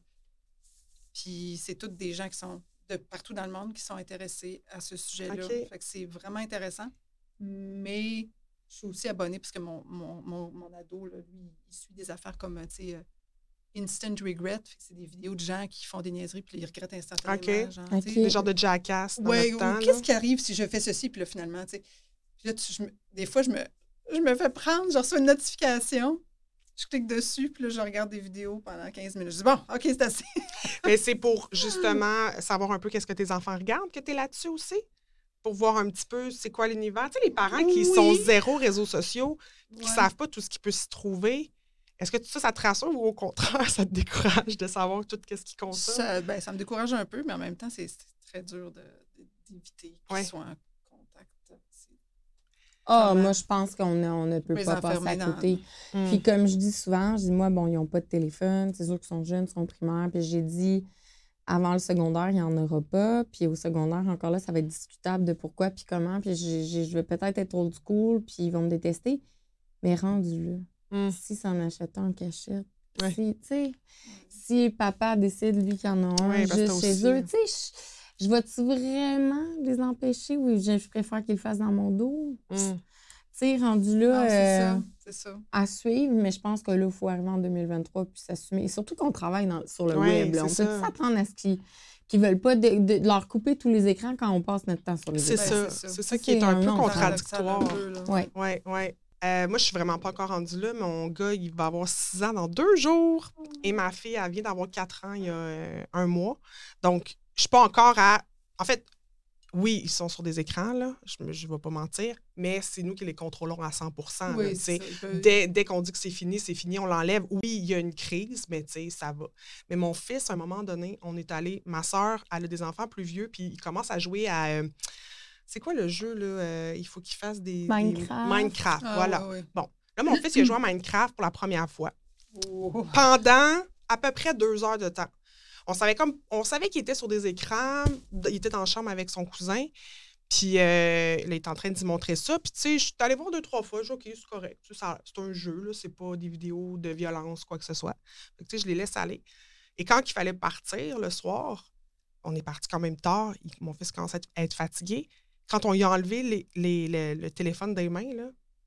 Puis c'est toutes des gens qui sont de partout dans le monde qui sont intéressés à ce sujet-là. OK. Fait que c'est vraiment intéressant. Mais je suis aussi abonnée parce que mon, mon, mon, mon ado, là, lui, il suit des affaires comme, tu sais, euh, Instant Regret. Fait que c'est des vidéos de gens qui font des niaiseries puis ils regrettent instantanément. OK. genre, OK. tu sais. Des genres de jackass dans Ouais, notre ou temps. qu'est-ce qui arrive si je fais ceci, puis là, finalement, tu sais. Puis là, tu- je me- des fois, je me, je me fais prendre, je reçois une notification, je clique dessus, puis là, je regarde des vidéos pendant 15 minutes. Je dis, bon, OK, c'est assez. [LAUGHS] Mais c'est pour justement savoir un peu qu'est-ce que tes enfants regardent que tu es là-dessus aussi. Pour voir un petit peu c'est quoi l'univers. Tu sais, les parents qui sont zéro réseaux sociaux, qui Ouais. savent pas tout ce qui peut s'y trouver, est-ce que tout ça, ça te rassure ou au contraire, [LAUGHS] ça te décourage de savoir tout ce qui consomme? Ça, ben, ça me décourage un peu, mais en même temps, c'est très dur d'éviter qu'ils Ouais. soient Ah, Vraiment. moi, je pense qu'on ne, peut pas passer à dans- côté. Mm. Puis comme je dis souvent, je dis, moi, bon, ils n'ont pas de téléphone, c'est sûr qu'ils sont jeunes, ils sont primaires. Puis j'ai dit, avant le secondaire, il n'y en aura pas. Puis au secondaire, encore là, ça va être discutable de pourquoi, puis comment. Puis je vais peut-être être old school, puis ils vont me détester. Mais rendu là, Mm. si ça en achète un en cachette, Ouais. si, tu sais, si papa décide, lui, qu'il y en a un Ouais, juste chez aussi- eux, tu sais, je, vais-tu vraiment les empêcher ou je, je préfère qu'ils le fassent dans mon dos? Mm. Tu sais, rendu là... C'est euh, ça, c'est ça. à suivre, mais je pense que là, il faut arriver en 2023 puis s'assumer. Et surtout qu'on travaille dans- sur le Ouais, web. là. On peut s'attendre à ce qu'ils ne veulent pas de, de- de leur couper tous les écrans quand on passe notre temps sur les écrans. C'est ça. C'est ça Ça, qui est un un peu non, contradictoire. Ouais. Oui, oui. Euh, moi, je suis vraiment pas encore rendue là. Mon gars, il va avoir 6 ans dans deux jours. Et ma fille, elle vient d'avoir 4 ans il y a euh, un mois. Donc, je suis pas encore à. En fait, oui, ils sont sur des écrans, là. Je ne vais pas mentir. Mais c'est nous qui les contrôlons à 100 là, Oui, c'est ça. Dès, dès qu'on dit que c'est fini, c'est fini, on l'enlève. Oui, il y a une crise, mais tu sais, ça va. Mais mon fils, à un moment donné, on est allé, ma soeur, elle a des enfants plus vieux, puis il commence à jouer à. euh, c'est quoi le jeu, là? euh, il faut qu'il fasse des. des- Minecraft. Minecraft, Ah, voilà. ouais, Là, mon fils, il a joué à Minecraft pour la première fois. [LAUGHS] Oh. pendant à peu près deux heures de temps. On savait qu'il était sur des écrans, il était la chambre avec son cousin, puis euh, il est en train d'y montrer ça. Puis tu sais, je suis allée voir deux, trois fois, je dis, OK, c'est correct. C'est un jeu, là, c'est pas des vidéos de violence, quoi que ce soit. Tu sais, je les laisse aller. Et quand il fallait partir le soir, on est parti quand même tard, mon fils commence à être- fatigué. Quand on lui a enlevé le, téléphone des mains,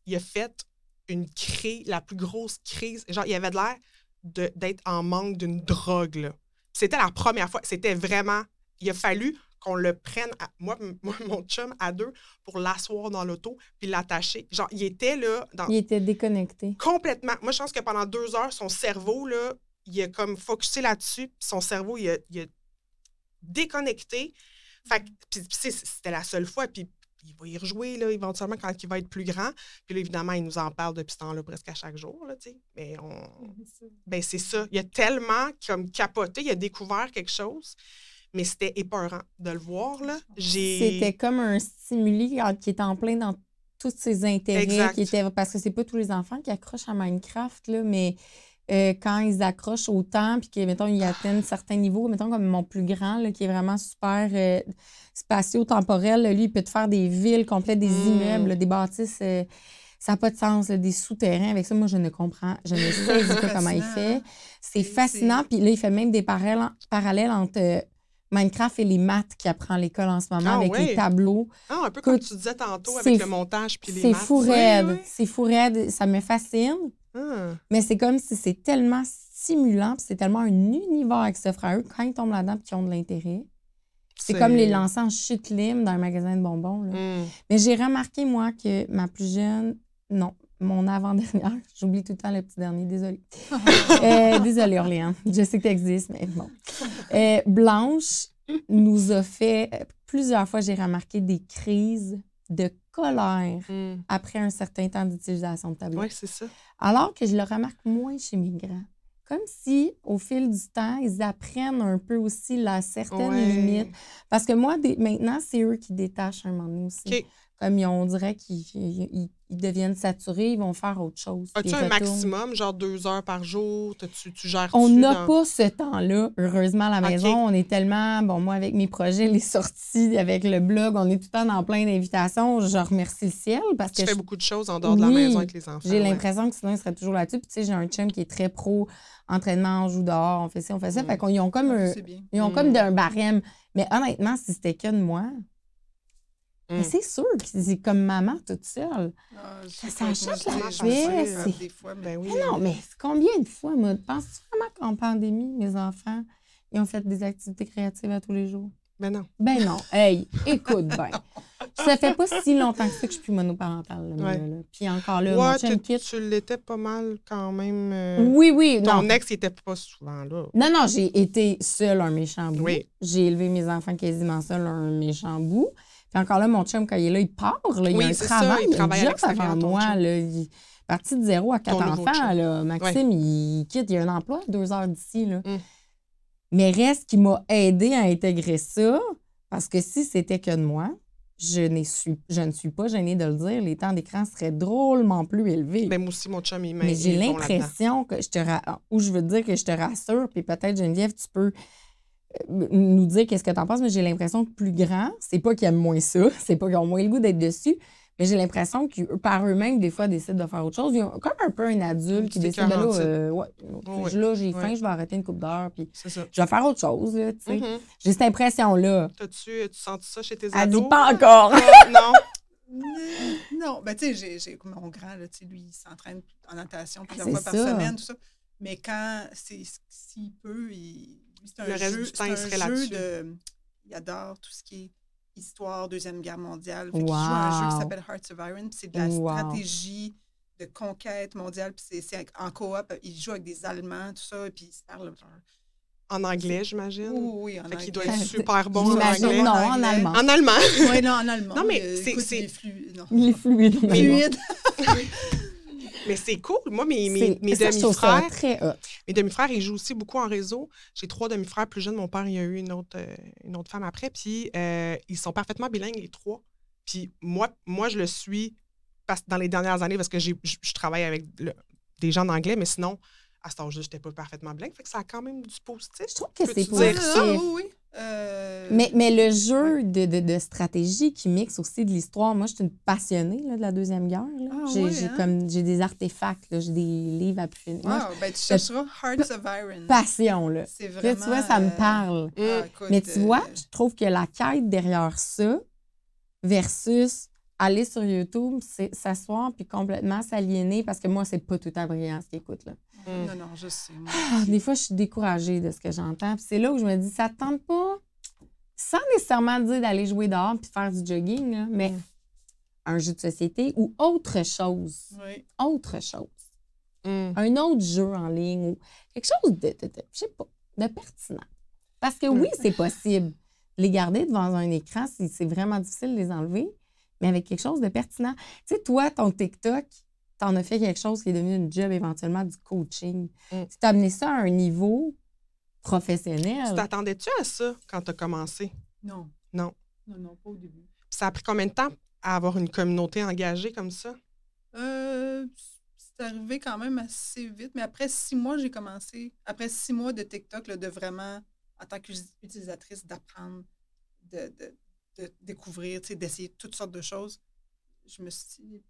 il a fait une crise, la plus grosse crise. Genre, il avait l'air d'être en manque d'une drogue. C'était la première fois. C'était vraiment. Il a fallu qu'on le prenne, à- moi, [LAUGHS] moi, mon chum, à deux, pour l'asseoir dans l'auto puis l'attacher. Genre, il était là, dans, Il était déconnecté. complètement. Moi, je pense que pendant deux heures, son cerveau, là, il a comme focusé là-dessus. puis Son cerveau, il a, il a déconnecté. Fait c'était la seule fois. Puis il va y rejouer, là, éventuellement, quand il va être plus grand. Puis là, évidemment, il nous en parle depuis ce temps-là presque à chaque jour, là. Mais on... Ben, c'est ça. Il a tellement comme capoté, il a découvert quelque chose. Mais c'était épeurant de le voir, là. J'ai... C'était comme un stimuli qui est en plein dans tous ses intérêts. Exact. Qui était, parce que c'est pas tous les enfants qui accrochent à Minecraft, là, mais euh, quand ils accrochent autant, puis que, mettons, ils atteignent certains niveaux, mettons, comme mon plus grand, là, qui est vraiment super euh, spatio-temporel, lui, il peut te faire des villes complètes, des Mm. immeubles, des bâtisses. euh, ça n'a pas de sens, là, des souterrains. Avec ça, moi, je ne comprends, je ne [LAUGHS] sais pas comment il fait. C'est C'est- fascinant. c'est- Puis là, il fait même des parallèles, entre Minecraft et les maths qui apprend à l'école en ce moment Ah avec les tableaux. Ah, un peu comme tu disais tantôt c'est avec le fou- montage puis les C'est maths. fou Oui, raide. oui. C'est fou raide. Ça me fascine. Ah, Mais c'est comme si c'est tellement stimulant, puis c'est tellement un univers qui s'offre à eux quand ils tombent là-dedans et qu'ils ont de l'intérêt. C'est comme les lancer en chute libre dans un magasin de bonbons. là. Hum. Mais j'ai remarqué, moi, que ma plus jeune, non, mon avant-dernière, [LAUGHS] j'oublie tout le temps le petit dernier, désolée. [LAUGHS] Euh, désolée, Orléans. Je sais que tu existes, mais bon. Euh, Blanche nous a fait, plusieurs fois, j'ai remarqué des crises de colère Hum. après un certain temps d'utilisation de tablette. Oui, c'est ça. Alors que je le remarque moins chez mes grands. Comme si, au fil du temps, ils apprennent un peu aussi la certaine Ouais. limite. Parce que moi, des- maintenant, c'est eux qui détachent un moment donné aussi. Comme ils, on dirait qu'ils ils- ils- ils deviennent saturés, ils vont faire autre chose. As-tu ils un retournent. maximum, genre deux heures par jour? T'as-tu- tu gères On n'a pas ce temps-là, heureusement, à la maison. On est tellement, bon, moi, avec mes projets, les sorties, avec le blog, on est tout le temps dans plein d'invitations. Je remercie le ciel parce Tu que fais je- beaucoup de choses en dehors de la maison avec les enfants. J'ai ouais. l'impression que sinon, il serait toujours là-dessus. Puis, tu sais, j'ai un chum qui est très pro entraînement, on joue dehors, on fait ci, on fait ça. Mm. Fait qu'ils ont comme un, C'est bien. ils ont Mm. comme un barème. Mais honnêtement, si c'était que de moi, Mm. mais c'est sûr que c'est comme maman toute seule. Ah, Ça s'achète la pièce, Des fois, Ben oui. Mais non, mais combien de fois, moi, penses-tu vraiment qu'en pandémie, mes enfants, ils ont fait des activités créatives à tous les jours? Ben non. Ben non. [LAUGHS] Hey, écoute bien. Ça fait pas si longtemps que ça que je suis plus monoparentale. là, Ouais. là. Puis encore là, mon Ouais, chum tu, tu l'étais pas mal quand même. euh, Oui, oui. Non, Ton ex, il était pas souvent là. Non, non, j'ai été seule un méchant bout. Oui. J'ai élevé mes enfants quasiment seule un méchant bout. Puis encore là, mon chum, quand il est là, il part. Là, il Oui, a un c'est ça, travail, il travaille moi. Là, il est parti de zéro à quatre enfants. Là. Maxime, il quitte, il a un emploi à deux heures d'ici. Là. Mm. Mais reste qui m'a aidé à intégrer ça, parce que si c'était que de moi, je, suis, je ne suis pas gênée de le dire, les temps d'écran seraient drôlement plus élevés. Ben, moi aussi, mon chum, il Mais il j'ai l'impression que je te ra- ou je veux dire que je te rassure, puis peut-être Geneviève, tu peux nous dire qu'est-ce que tu en penses, mais j'ai l'impression que plus grand, c'est pas qu'ils aiment moins ça, [LAUGHS] c'est pas qu'ils ont moins le goût d'être dessus, mais j'ai l'impression que par eux-mêmes, des fois, décident de faire autre chose. Ils ont comme un peu un adulte qui décide, ben là, euh, ouais, là, j'ai faim, je vais arrêter une coupe d'heure, puis je vais faire autre chose, là, tu sais. Mhm. J'ai cette impression-là. T'as-tu tu sens ça chez tes Elle ados? dit pas encore. Ah, non. [LAUGHS] Euh, Non, ben tu sais, j'ai- mon grand, là, tu sais, lui, il s'entraîne en natation plusieurs fois par semaine, tout ça. Mais quand, c'est s'il peut, il, c'est un Le reste jeu, du temps, il serait là-dessus. de... Il adore tout ce qui est histoire, Deuxième Guerre mondiale. Fait qu'il joue à un jeu qui s'appelle Hearts of Iron, c'est de la Wow. stratégie de conquête mondiale, puis c'est- c'est en coop. Il joue avec des Allemands, tout ça, et puis il se parle... En anglais, j'imagine? Oui, oui, en Fait qu'il anglais. doit être super bon en anglais. non, En allemand. En allemand. Oui, non, en allemand. Non, mais Euh, c'est- écoute, c'est- il est flu- non. Il est fluide. Fluide. [LAUGHS] Mais c'est cool. Moi, mes, mes, demi-frères, mes demi-frères, ils jouent aussi beaucoup en réseau. J'ai trois demi-frères plus jeunes. Mon père, il a eu une autre, euh, une autre femme après. Puis euh, ils sont parfaitement bilingues, les trois. Puis moi, moi je le suis parce, dans les dernières années parce que j'ai- je travaille avec le- des gens d'anglais, mais sinon, à cet âge-là, je n'étais pas parfaitement bilingue. Fait que ça a quand même du positif. Je trouve que c'est dire positif. ça? oui, oui. Euh, Mais, mais le jeu de, de, de stratégie qui mixe aussi de l'histoire, moi, je suis une passionnée là, de la Deuxième Guerre. Ah j'ai oui, j'ai hein? comme j'ai des artefacts, j'ai des livres à plus. Moi, Wow, ben, tu chercheras Hearts of Iron. passion, là. C'est Là, tu vois, ça me euh, parle. ah, écoute, Mais tu euh, vois, je trouve que la quête derrière ça versus aller sur YouTube, c'est s'asseoir puis complètement s'aliéner parce que moi, c'est pas tout à brillant ce qu'ils écoutent. Là. Mm. Non, non, je sais. moi. Ah, des fois, je suis découragée de ce que j'entends. Puis c'est là où je me dis, ça te tente pas, sans nécessairement dire d'aller jouer dehors puis faire du jogging, là, mais Mm. un jeu de société ou autre chose. Oui. Autre chose. Mm. Un autre jeu en ligne ou quelque chose de, de, de- je sais pas, de pertinent. Parce que oui, c'est possible. Les garder devant un écran, c'est c'est vraiment difficile de les enlever, mais avec quelque chose de pertinent. Tu sais, toi, ton TikTok, t'en as fait quelque chose qui est devenu une job éventuellement du coaching. Mm. Tu t'as amené ça à un niveau professionnel. Tu t'attendais-tu à ça quand tu as commencé? Non. Non. Non, non, pas au début. Puis ça a pris combien de temps à avoir une communauté engagée comme ça? Euh, c'est arrivé quand même assez vite, mais après six mois, j'ai commencé, après six mois de TikTok, là, de vraiment, en tant qu'utilisatrice, d'apprendre, de, de, de découvrir, tu d'essayer toutes sortes de choses. Je me suis dit,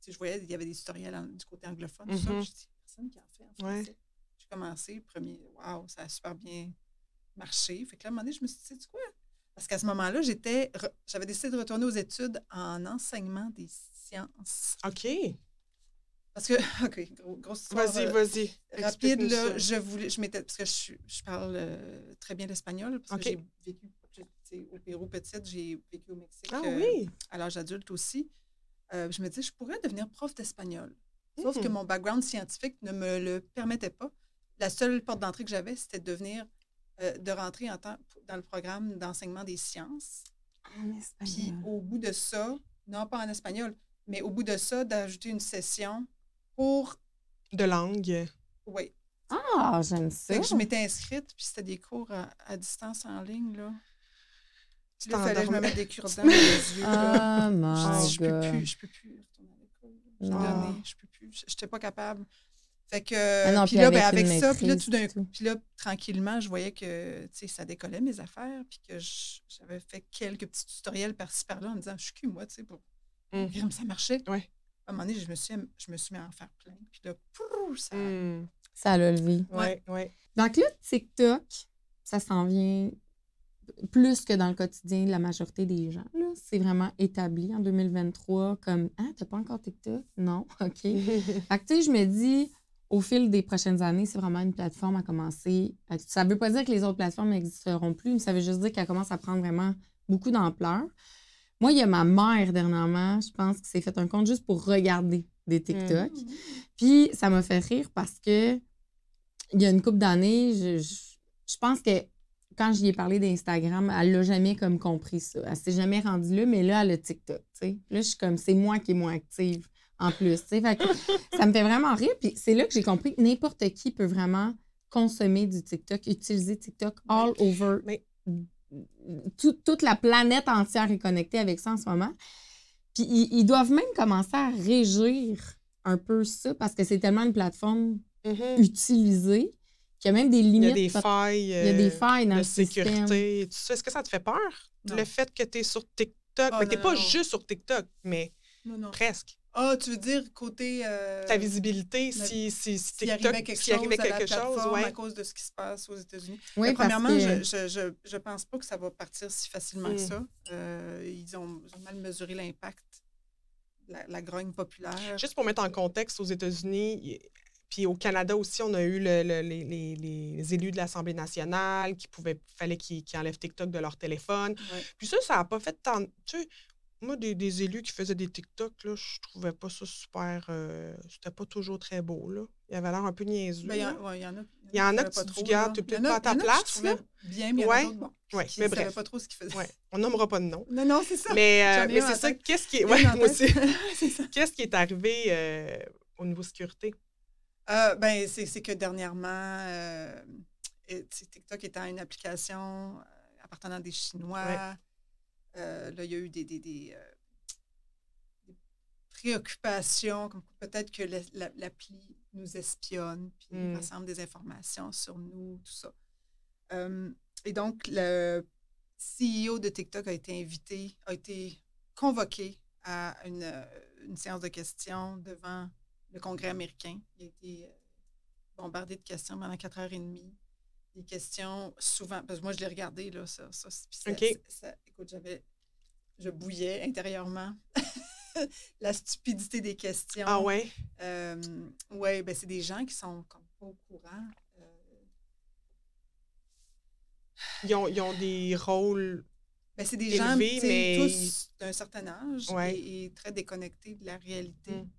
tu je voyais, il y avait des tutoriels en- du côté anglophone, tout ça. Mhm. Je dis, personne qui en fait en Ouais. français. J'ai commencé, premier, waouh, ça a super bien marché. Fait que là, à un moment donné, je me suis dit, sais quoi? Parce qu'à ce moment-là, j'étais, j'avais décidé de retourner aux études en enseignement des sciences. OK. Parce que, [LAUGHS] OK, gros, grosse histoire. Vas-y, euh, vas-y. rapide, là, ça. je voulais, je m'étais, parce que je, je parle euh, très bien l'espagnol, parce OK. que j'ai vécu tu au Pérou petite, j'ai vécu au Mexique Ah euh, oui. à l'âge adulte aussi. Euh, je me disais, je pourrais devenir prof d'espagnol. Sauf que Mhm. mon background scientifique ne me le permettait pas. La seule porte d'entrée que j'avais, c'était de devenir, euh, de rentrer en temps, dans le programme d'enseignement des sciences. En Puis espagnol. au bout de ça, non pas en espagnol, mais au bout de ça, d'ajouter une session pour, De langue. oui, Ah, j'aime ça. Fait que je m'étais inscrite, puis c'était des cours à, à distance en ligne, là. Il fallait que je me mette des cure-dents dans les yeux. là. Oh Je je peux plus, je peux plus retourner à l'école. Non. donné, je peux plus. Je n'étais pas capable. Fait que, Ah non, puis puis là, ben, avec avec une ça, puis là, tout d'un tout. puis là, tranquillement, je voyais que, tu sais, ça décollait mes affaires, puis que je- j'avais fait quelques petits tutoriels par-ci, par-là, en me disant, je suis cul, moi, tu sais, pour... Mm. Crime, ça marchait. Ouais. À un moment donné, je me suis, je me suis mis à en faire plein, puis là, pouf, ça... Hmm. Ça l'a levé. Ouais, ouais. Donc là, TikTok, ça s'en vient plus que dans le quotidien de la majorité des gens. C'est vraiment établi en 2023 comme Ah, t'as pas encore TikTok? Non, [LAUGHS] OK. [LAUGHS] Fait que, tu sais, je me dis, au fil des prochaines années, c'est vraiment une plateforme à commencer. Ça veut pas dire que les autres plateformes n'existeront plus, mais ça veut juste dire qu'elle commence à prendre vraiment beaucoup d'ampleur. Moi, il y a ma mère dernièrement, je pense, qui s'est fait un compte juste pour regarder des TikTok. Puis ça m'a fait rire parce que il y a une couple d'années, je, je, je pense que quand j'y ai parlé d'Instagram, elle l'a jamais comme compris ça. Elle s'est jamais rendue là, mais là, elle a TikTok, tu sais. Là, je suis comme, c'est moi qui est moins active en plus. Fait que ça me fait vraiment rire. Puis c'est là que j'ai compris que n'importe qui peut vraiment consommer du TikTok, utiliser TikTok all over. Mais- Tout- toute la planète entière est connectée avec ça en ce moment. Puis ils, ils doivent même commencer à régir un peu ça parce que c'est tellement une plateforme Mhm. utilisée qu'il y a même des Il y limites. a des failles. il y a des failles dans de le système. sécurité. tout ça. Est-ce que ça te fait peur? Non. Le fait que tu es sur TikTok? Mais tu non, pas non, juste sur TikTok, mais Non, non. presque. Ah, tu veux dire côté... euh, Ta visibilité, la- si, si, si s'il TikTok, arrivait quelque s'il chose arrivait à la quelque chose, ouais. à cause de ce qui se passe aux Oui, États-Unis. Mais premièrement, que- je, je, je, je pense pas que ça va partir si facilement que Mm. ça. Euh, ils, ont, ils ont mal mesuré l'impact, la, la grogne populaire. Juste pour mettre en contexte, aux États-Unis, puis au Canada aussi, on a eu le- le- les, les- les élus de l'Assemblée nationale qui pouvaient, fallait qu'ils enlèvent TikTok de leur téléphone. Ouais. Puis ça, ça n'a pas fait tant. Tu sais, moi, des, des élus qui faisaient des TikTok, là, je trouvais pas ça super. euh, C'était pas toujours très beau, là. Il avait l'air un peu niaiseux. Ben, il y, en- a. Il y en a qui tu Il y peut-être pas à ta place, là. Bien, mais il y en Ouais. a d'autres, bon. Ouais, mais bref. pas trop ce qu'ils faisaient. Ouais, on nommera pas de nom. Non, non, c'est ça. Mais, euh, mais c'est ça, qu'est-ce qui est. Ouais, moi aussi. [LAUGHS] Qu'est-ce qui est arrivé euh, au niveau sécurité? Euh, ben, c'est que dernièrement, euh, TikTok étant une application euh, appartenant à des Chinois, euh, là, il y a eu des, des, des, des préoccupations, comme peut-être que la- la- l'appli nous espionne, puis Mm. rassemble des informations sur nous, tout ça. Et donc, le CEO de TikTok a été invité, a été convoqué à une, une séance de questions devant le Congrès américain. Il a été euh, bombardé de questions pendant quatre heures et demie. Des questions souvent, parce que moi, je l'ai regardé, là, ça. ça, écoute, j'avais, je bouillais intérieurement. [LAUGHS] La stupidité des questions. Ah ouais? oui, ben c'est des gens qui sont comme pas au courant. euh, Ils ont, ils ont des rôles. ben, c'est des Élevés, gens mais tous d'un certain âge Ouais. et, et très déconnectés de la réalité. Mm.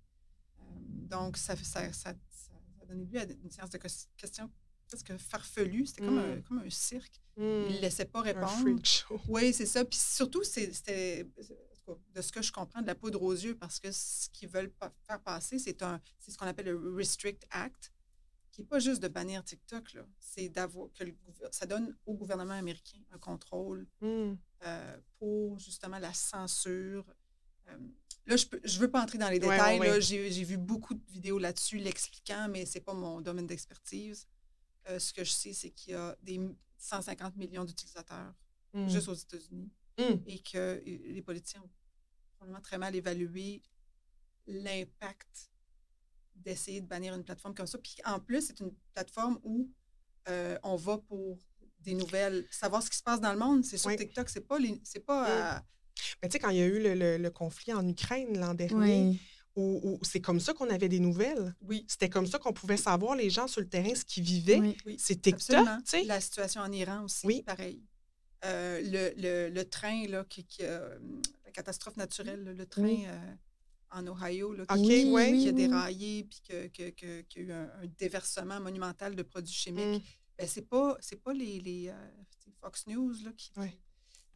Donc, ça, ça, ça, donné lieu à une séance de ques- questions presque farfelues. C'était comme, Mm. un, comme un cirque. hmm, Ils ne laissaient pas un répondre. freak show. Oui, c'est ça. Puis surtout, c'était, de ce que je comprends, de la poudre aux yeux, parce que ce qu'ils veulent faire passer, c'est un, c'est ce qu'on appelle le Restrict Act, qui n'est pas juste de bannir TikTok. C'est d'avoir que le ça donne au gouvernement américain un contrôle Hmm. euh, pour justement la censure. Euh, là, je ne veux pas entrer dans les détails. ouais, là. ouais. J'ai, vu beaucoup de vidéos là-dessus l'expliquant, mais ce n'est pas mon domaine d'expertise. Euh, ce que je sais, c'est qu'il y a des 150 millions d'utilisateurs Hmm. juste aux États-Unis Hmm. et que les politiciens ont probablement très mal évalué l'impact d'essayer de bannir une plateforme comme ça. Puis en plus, c'est une plateforme où euh, on va pour des nouvelles, savoir ce qui se passe dans le monde. C'est sur Oui. TikTok, c'est pas, les- c'est pas Mm. à- Mais tu sais, quand il y a eu le, le- le conflit en Ukraine l'an dernier, Oui. où, où c'est comme ça qu'on avait des nouvelles. Oui, C'était comme ça qu'on pouvait savoir les gens sur le terrain ce qu'ils vivaient. Oui. oui. C'est TikTok, Absolument. tu sais. La situation en Iran aussi, Oui. pareil. Euh, le, le- le train, là, qui, qui, euh, la catastrophe naturelle, le train Oui. euh, en Ohio, là, qui, Oui, ouais. oui, qui a déraillé, puis que- que- que- qu'il y a eu un, un déversement monumental de produits chimiques. Mm. Ben, c'est pas, c'est pas les, euh, Fox News là, qui. Ouais.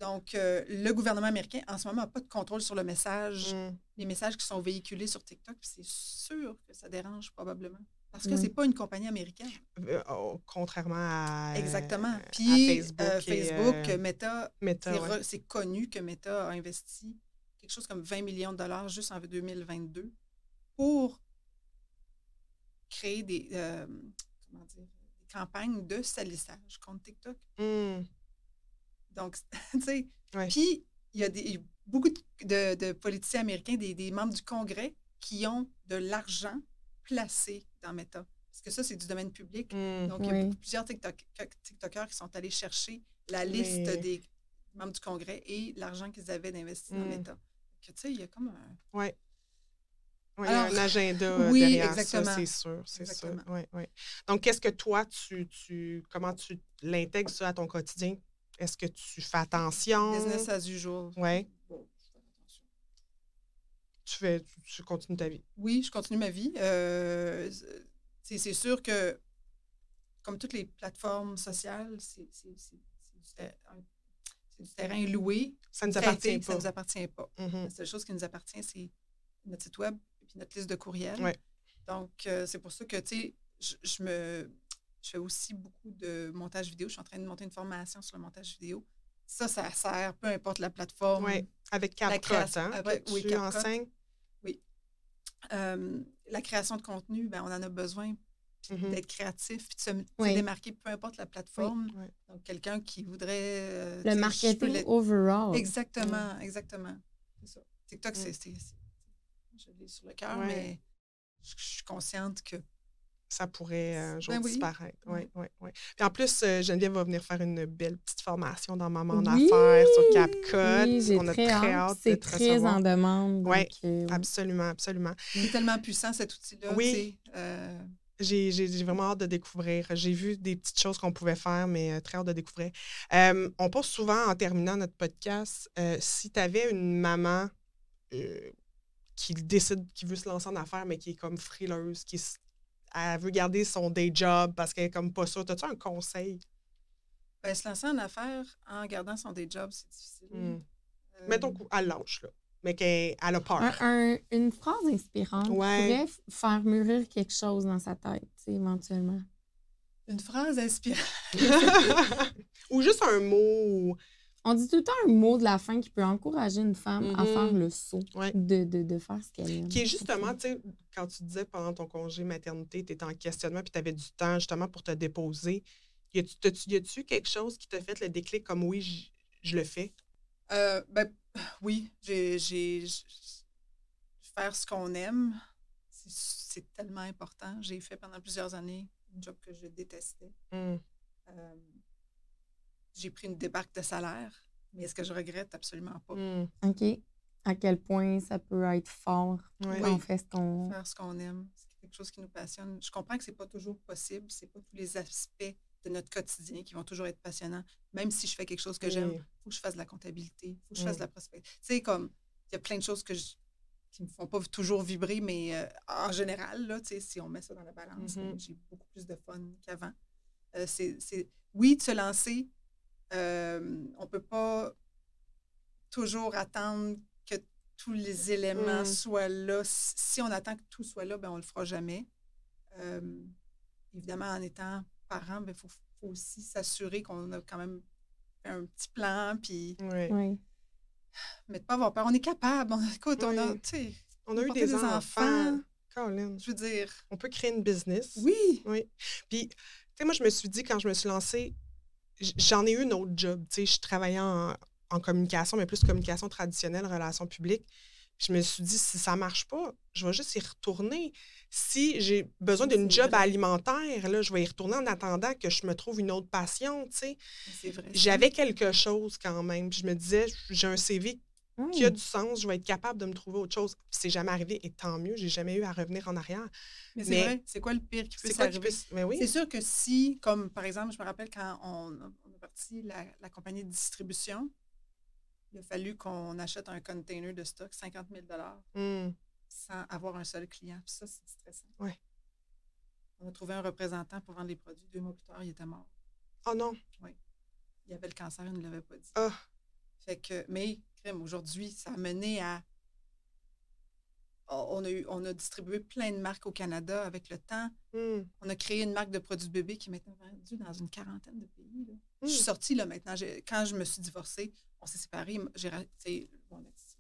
Donc, euh, le gouvernement américain, en ce moment, n'a pas de contrôle sur le message, Mm. les messages qui sont véhiculés sur TikTok, c'est sûr que ça dérange probablement. Parce que Oui. c'est pas une compagnie américaine. Euh, oh, contrairement à, Exactement. à Puis Facebook, euh, Facebook, Meta, Meta, c'est ouais. connu que Meta a investi quelque chose comme 20 millions de dollars juste en 2022 pour créer des, comment dire, des campagnes de salissage contre TikTok. Mm. Donc, [LAUGHS] tu sais, Ouais. puis il y a des, beaucoup de, de- de politiciens américains, des, des membres du Congrès, qui ont de l'argent placé dans Meta. Parce que ça, c'est du domaine public. Mm. Donc, il y a Oui. beaucoup- plusieurs TikTok, TikTokers qui sont allés chercher la liste Mais- des membres du Congrès et l'argent qu'ils avaient d'investi dans Mm. Meta. Tu sais, il y a comme un... Ouais. Ouais, il y a un Alors, agenda euh, oui, derrière exactement. ça, c'est sûr. C'est sûr. Donc, qu'est-ce que toi, tu, tu comment tu l'intègres ça à ton quotidien? Est-ce que tu fais attention? Business as usual. Bon, attention. Tu fais, tu, tu continues ta vie? Oui, je continue ma vie. Euh, c'est sûr que, comme toutes les plateformes sociales, c'est du, terrain loué. Ça ne nous appartient Ça pas. ne nous appartient pas. La seule chose qui nous appartient, c'est notre site web et puis notre liste de courriels. Ouais. Donc, euh, c'est pour ça que, tu sais, je, je me... Je fais aussi beaucoup de montage vidéo. Je suis en train de monter une formation sur le montage vidéo. Ça, ça sert, peu importe la plateforme. Ouais. Avec CapCut, hein? que oui, tu CapCut. enseignes? Euh, la création de contenu, ben, on en a besoin Mhm. d'être créatif puis de se, se Oui. démarquer, peu importe la plateforme. Donc, quelqu'un qui voudrait... euh, Le marketing overall. Exactement, exactement. C'est ça. TikTok, Mm. c'est... c'est- c'est- Je l'ai sur le cœur, mais je, je suis consciente que... Ça pourrait euh, un jour Ben oui. disparaître. Oui, Ouais. oui, oui. Puis en plus, euh, Geneviève va venir faire une belle petite formation dans Maman en Oui! affaires sur CapCut. Oui, On a très, hâte. de C'est te très recevoir. en demande. Euh, oui. Absolument, absolument. C'est tellement puissant, cet outil-là. Oui. euh, J'ai vraiment hâte de découvrir. J'ai vu des petites choses qu'on pouvait faire, mais euh, très hâte de découvrir. Euh, on pose souvent, en terminant notre podcast, euh, si tu avais une maman euh, qui décide, qui veut se lancer en affaires, mais qui est comme frileuse, qui elle veut garder son day job parce qu'elle est comme pas sûre, as-tu un conseil? ben, se lancer en affaires en gardant son day job, c'est difficile. Hmm. Euh, Mettons qu'elle lâche, là, mais qu'elle elle a peur. Un- un- une phrase inspirante Ouais. pourrait faire mûrir quelque chose dans sa tête, tu sais, éventuellement. Une phrase inspirante. [LAUGHS] Ou juste un mot. On dit tout le temps un mot de la fin qui peut encourager une femme à Mhm. faire le saut, Ouais. de, de, de faire ce qu'elle aime. Qui est justement, tu sais, quand tu disais pendant ton congé maternité, tu étais en questionnement puis tu avais du temps justement pour te déposer. Y a-tu quelque chose qui t'a fait le déclic comme oui, je le fais? Euh, ben, oui, j'ai, faire ce qu'on aime, c'est, tellement important. J'ai fait pendant plusieurs années un job que je détestais. Hmm. Euh, j'ai pris une débarque de salaire, mais est-ce que je regrette? Absolument pas. Hmm. OK. À quel point ça peut être fort Ouais. quand on fait ce qu'on... Faire ce qu'on aime, c'est quelque chose qui nous passionne. Je comprends que c'est pas toujours possible, c'est pas tous les aspects de notre quotidien qui vont toujours être passionnants. Même si je fais quelque chose que j'aime, Oui. il faut que je fasse de la comptabilité, il faut que je fasse Mm. de la prospective. Tu sais, comme, il y a plein de choses que je- qui me font pas toujours vibrer, mais euh, en général, là, tu sais, si on met ça dans la balance, ben, Mhm. j'ai beaucoup plus de fun qu'avant. Euh, c'est, c'est- oui, de se lancer, euh, on peut pas toujours attendre que tous les éléments Mm. soient là. Si on attend que tout soit là, ben on le fera jamais. Euh, évidemment, en étant parent, il faut, faut aussi s'assurer qu'on a quand même fait un petit plan, puis. Oui. mais de pas avoir peur. On est capable. On- écoute, on a, On a eu des, des enfants. enfants. Colin, je veux dire, on peut créer une business. oui, Oui. Puis, tu sais, moi, je me suis dit, quand je me suis lancée, j'en ai eu une autre job. Tu sais, je travaillais en, en communication, mais plus communication traditionnelle, relations publiques. Je me suis dit, si ça marche pas, je vais juste y retourner. Si j'ai besoin d'une job vrai. alimentaire, là, je vais y retourner en attendant que je me trouve une autre passion, tu sais. J'avais quelque chose quand même. Puis Je me disais, j'ai un CV Oui. qui a du sens, je vais être capable de me trouver autre chose. C'est jamais arrivé et tant mieux, j'ai jamais eu à revenir en arrière. Mais c'est vrai. C'est quoi le pire qui peut C'est quoi qui arriver? peut... Mais oui. C'est sûr que si, comme par exemple, je me rappelle quand on, on a parti la, la compagnie de distribution, il a fallu qu'on achète un container de stock, 50 000 Hmm. sans avoir un seul client. Puis ça, c'est stressant. Ouais. On a trouvé un représentant pour vendre les produits. Deux mois plus tard, il était mort. Oh non. Il avait le cancer, il ne l'avait pas dit. Ah. Fait que, mais, crème, aujourd'hui, ça a mené à. On a, eu, on a distribué plein de marques au Canada avec le temps. Hmm. On a créé une marque de produits bébés qui est maintenant vendue dans une quarantaine de pays. là. Je Hmm. suis sortie là maintenant. Quand je me suis divorcée, on s'est séparés. J'ai rach-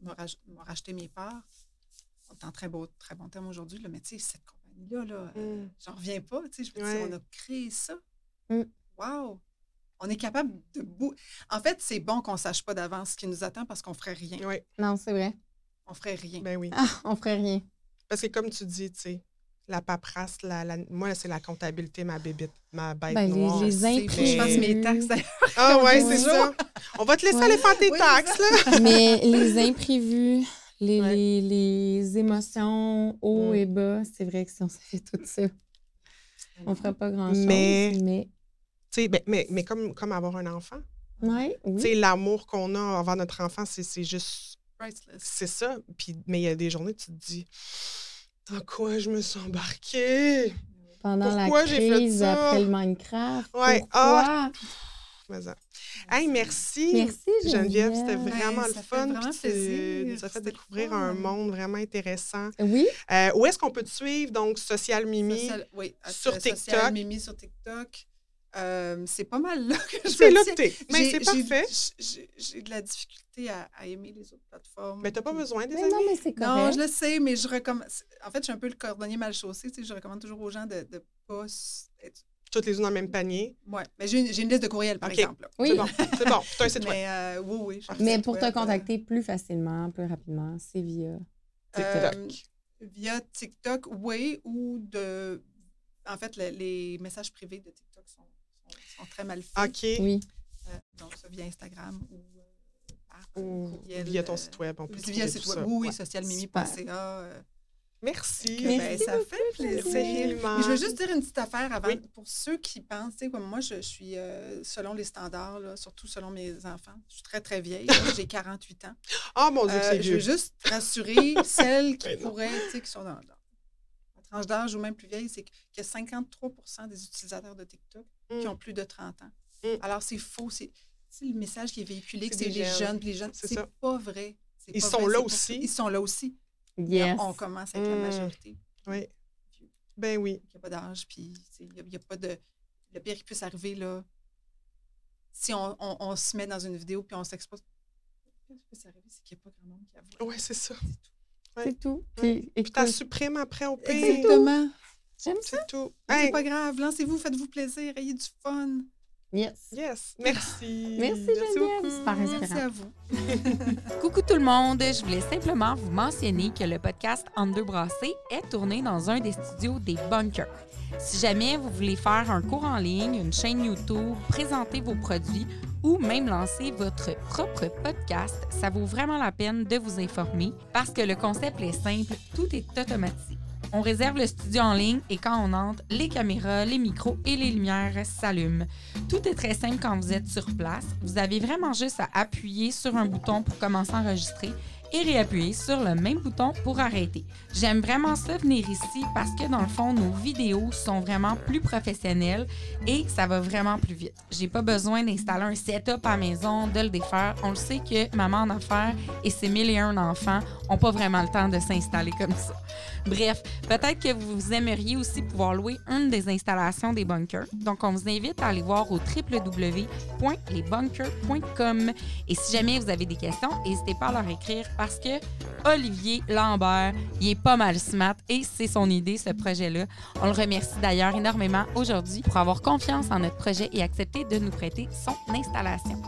m'a racheté mes parts. On est en très, beau, très bon terme aujourd'hui, tu sais, cette compagnie-là, là, euh, Mm. j'en reviens pas. tu sais, Je me Ouais. dis, on a créé ça. Wow! On est capable de. bou- En fait, c'est bon qu'on sache pas d'avance ce qui nous attend parce qu'on ferait rien. Oui, Non, c'est vrai. On ferait rien. ben oui. Ah, on ferait rien. Parce que comme tu dis, tu sais, la paperasse, la, la- moi, c'est la comptabilité, ma bébite, ma bête Ben, les- noire. les imprévus. Je pense mes taxes. d'ailleurs. Ah ouais, c'est ça. On va te laisser Ouais. aller faire tes Oui, taxes, là. [LAUGHS] Mais les imprévus, les, Ouais. les, les émotions hauts Mm. et bas, c'est vrai que si on savait tout ça, on ferait pas grand-chose. Mais- Mais, Ben, mais, mais comme, comme avoir un enfant. ouais, oui. l'amour qu'on a envers notre enfant, c'est c'est juste. Priceless. C'est ça. Puis, mais il y a des journées, tu te dis, dans quoi je me suis embarquée? Pendant pourquoi la j'ai fait crise ça? après le Minecraft. Ouais, Pourquoi? ah, Mais ça. Hey, merci. Merci, Geneviève, Geneviève. c'était vraiment ça le fun. vraiment puis tu as fait découvrir fun. un monde vraiment intéressant. Oui, Euh, où est-ce qu'on peut te suivre? Donc, Social Mimi. Social- oui, à- sur euh, Social TikTok. Mimi sur TikTok. Euh, c'est pas mal là [LAUGHS] que je C'est là tiens. que t'es. Mais c'est parfait. j'ai- J'ai de la difficulté à, à aimer les autres plateformes. Mais t'as pas besoin des mais amis. non, mais c'est Non, correct. je le sais, mais je recommande. En fait, je suis un peu le cordonnier mal chaussé. Tu sais, je recommande toujours aux gens de ne pas. être- Toutes les unes dans le même panier. Ouais. Mais j'ai une, j'ai une liste de courriels, par exemple. là. Oui. C'est bon. C'est bon. C'est un site web. Mais euh, oui, oui. Mais pour te euh, contacter plus facilement, plus rapidement, c'est via. TikTok. Euh, via TikTok, oui, ou de. En fait, le- les messages privés de TikTok sont, sont, très mal faits. OK. Oui. Euh, donc, ça via Instagram ou euh, par Ou courriel, via ton euh, site web. On peut via site web. Oui, Ouais. socialmimi.ca. euh, Merci. que, Merci ben, ça fait plaisir. Mais je veux juste dire une petite affaire avant, Oui. pour ceux qui pensent, tu sais, comme moi, je suis, euh, selon les standards, là, surtout selon mes enfants, je suis très, très vieille. J'ai 48 ans. [LAUGHS] Ah, mon Dieu, Euh, c'est je vieux. veux juste rassurer celles qui [LAUGHS] Ben pourraient, tu sais, qui sont dans, dans la tranche d'âge ou même plus vieille, c'est qu'il y a 53 des utilisateurs de TikTok qui Mm. ont plus de 30 ans. Mm. Alors, c'est faux. C'est le message qui est véhiculé, que C'est les jeunes. les jeunes. C'est pas vrai. Ils pas sont vrai, là aussi. Ils sont là aussi. Yes. On commence avec la Mm. majorité. Oui. Ben oui. Il n'y a pas d'âge, puis tu il n'y a, a pas de. Le pire qui puisse arriver, là, si on, on- on se met dans une vidéo puis on s'expose, le pire qui puisse arriver, c'est qu'il n'y a pas grand monde qui voit. Ouais, c'est ça. C'est tout. C'est tout. Ouais. Puis, Puis écoute, ta supprime après au pire. Exactement. J'aime ça. C'est tout. C'est pas grave. Lancez-vous, faites-vous plaisir, ayez du fun. Yes. Yes. [LAUGHS] Merci. Merci, Geneviève. beaucoup. Super Merci à vous. [LAUGHS] Coucou tout le monde, je voulais simplement vous mentionner que le podcast En deux brassées est tourné dans un des studios des Bunkers. Si jamais vous voulez faire un cours en ligne, une chaîne YouTube, présenter vos produits ou même lancer votre propre podcast, ça vaut vraiment la peine de vous informer parce que le concept est simple, tout est automatique. On réserve le studio en ligne et quand on entre, les caméras, les micros et les lumières s'allument. Tout est très simple quand vous êtes sur place. Vous avez vraiment juste à appuyer sur un bouton pour commencer à enregistrer et réappuyer sur le même bouton pour arrêter. J'aime vraiment ça venir ici parce que dans le fond, nos vidéos sont vraiment plus professionnelles et ça va vraiment plus vite. J'ai pas besoin d'installer un setup à la maison, de le défaire. On le sait que maman en affaires et ses mille et un enfants ont pas vraiment le temps de s'installer comme ça. Bref, peut-être que vous aimeriez aussi pouvoir louer une des installations des bunkers. Donc, on vous invite à aller voir au www.lesbunkers.com. Et si jamais vous avez des questions, n'hésitez pas à leur écrire parce que Olivier Lambert, il est pas mal smart et c'est son idée, ce projet-là. On le remercie d'ailleurs énormément aujourd'hui pour avoir confiance en notre projet et accepter de nous prêter son installation.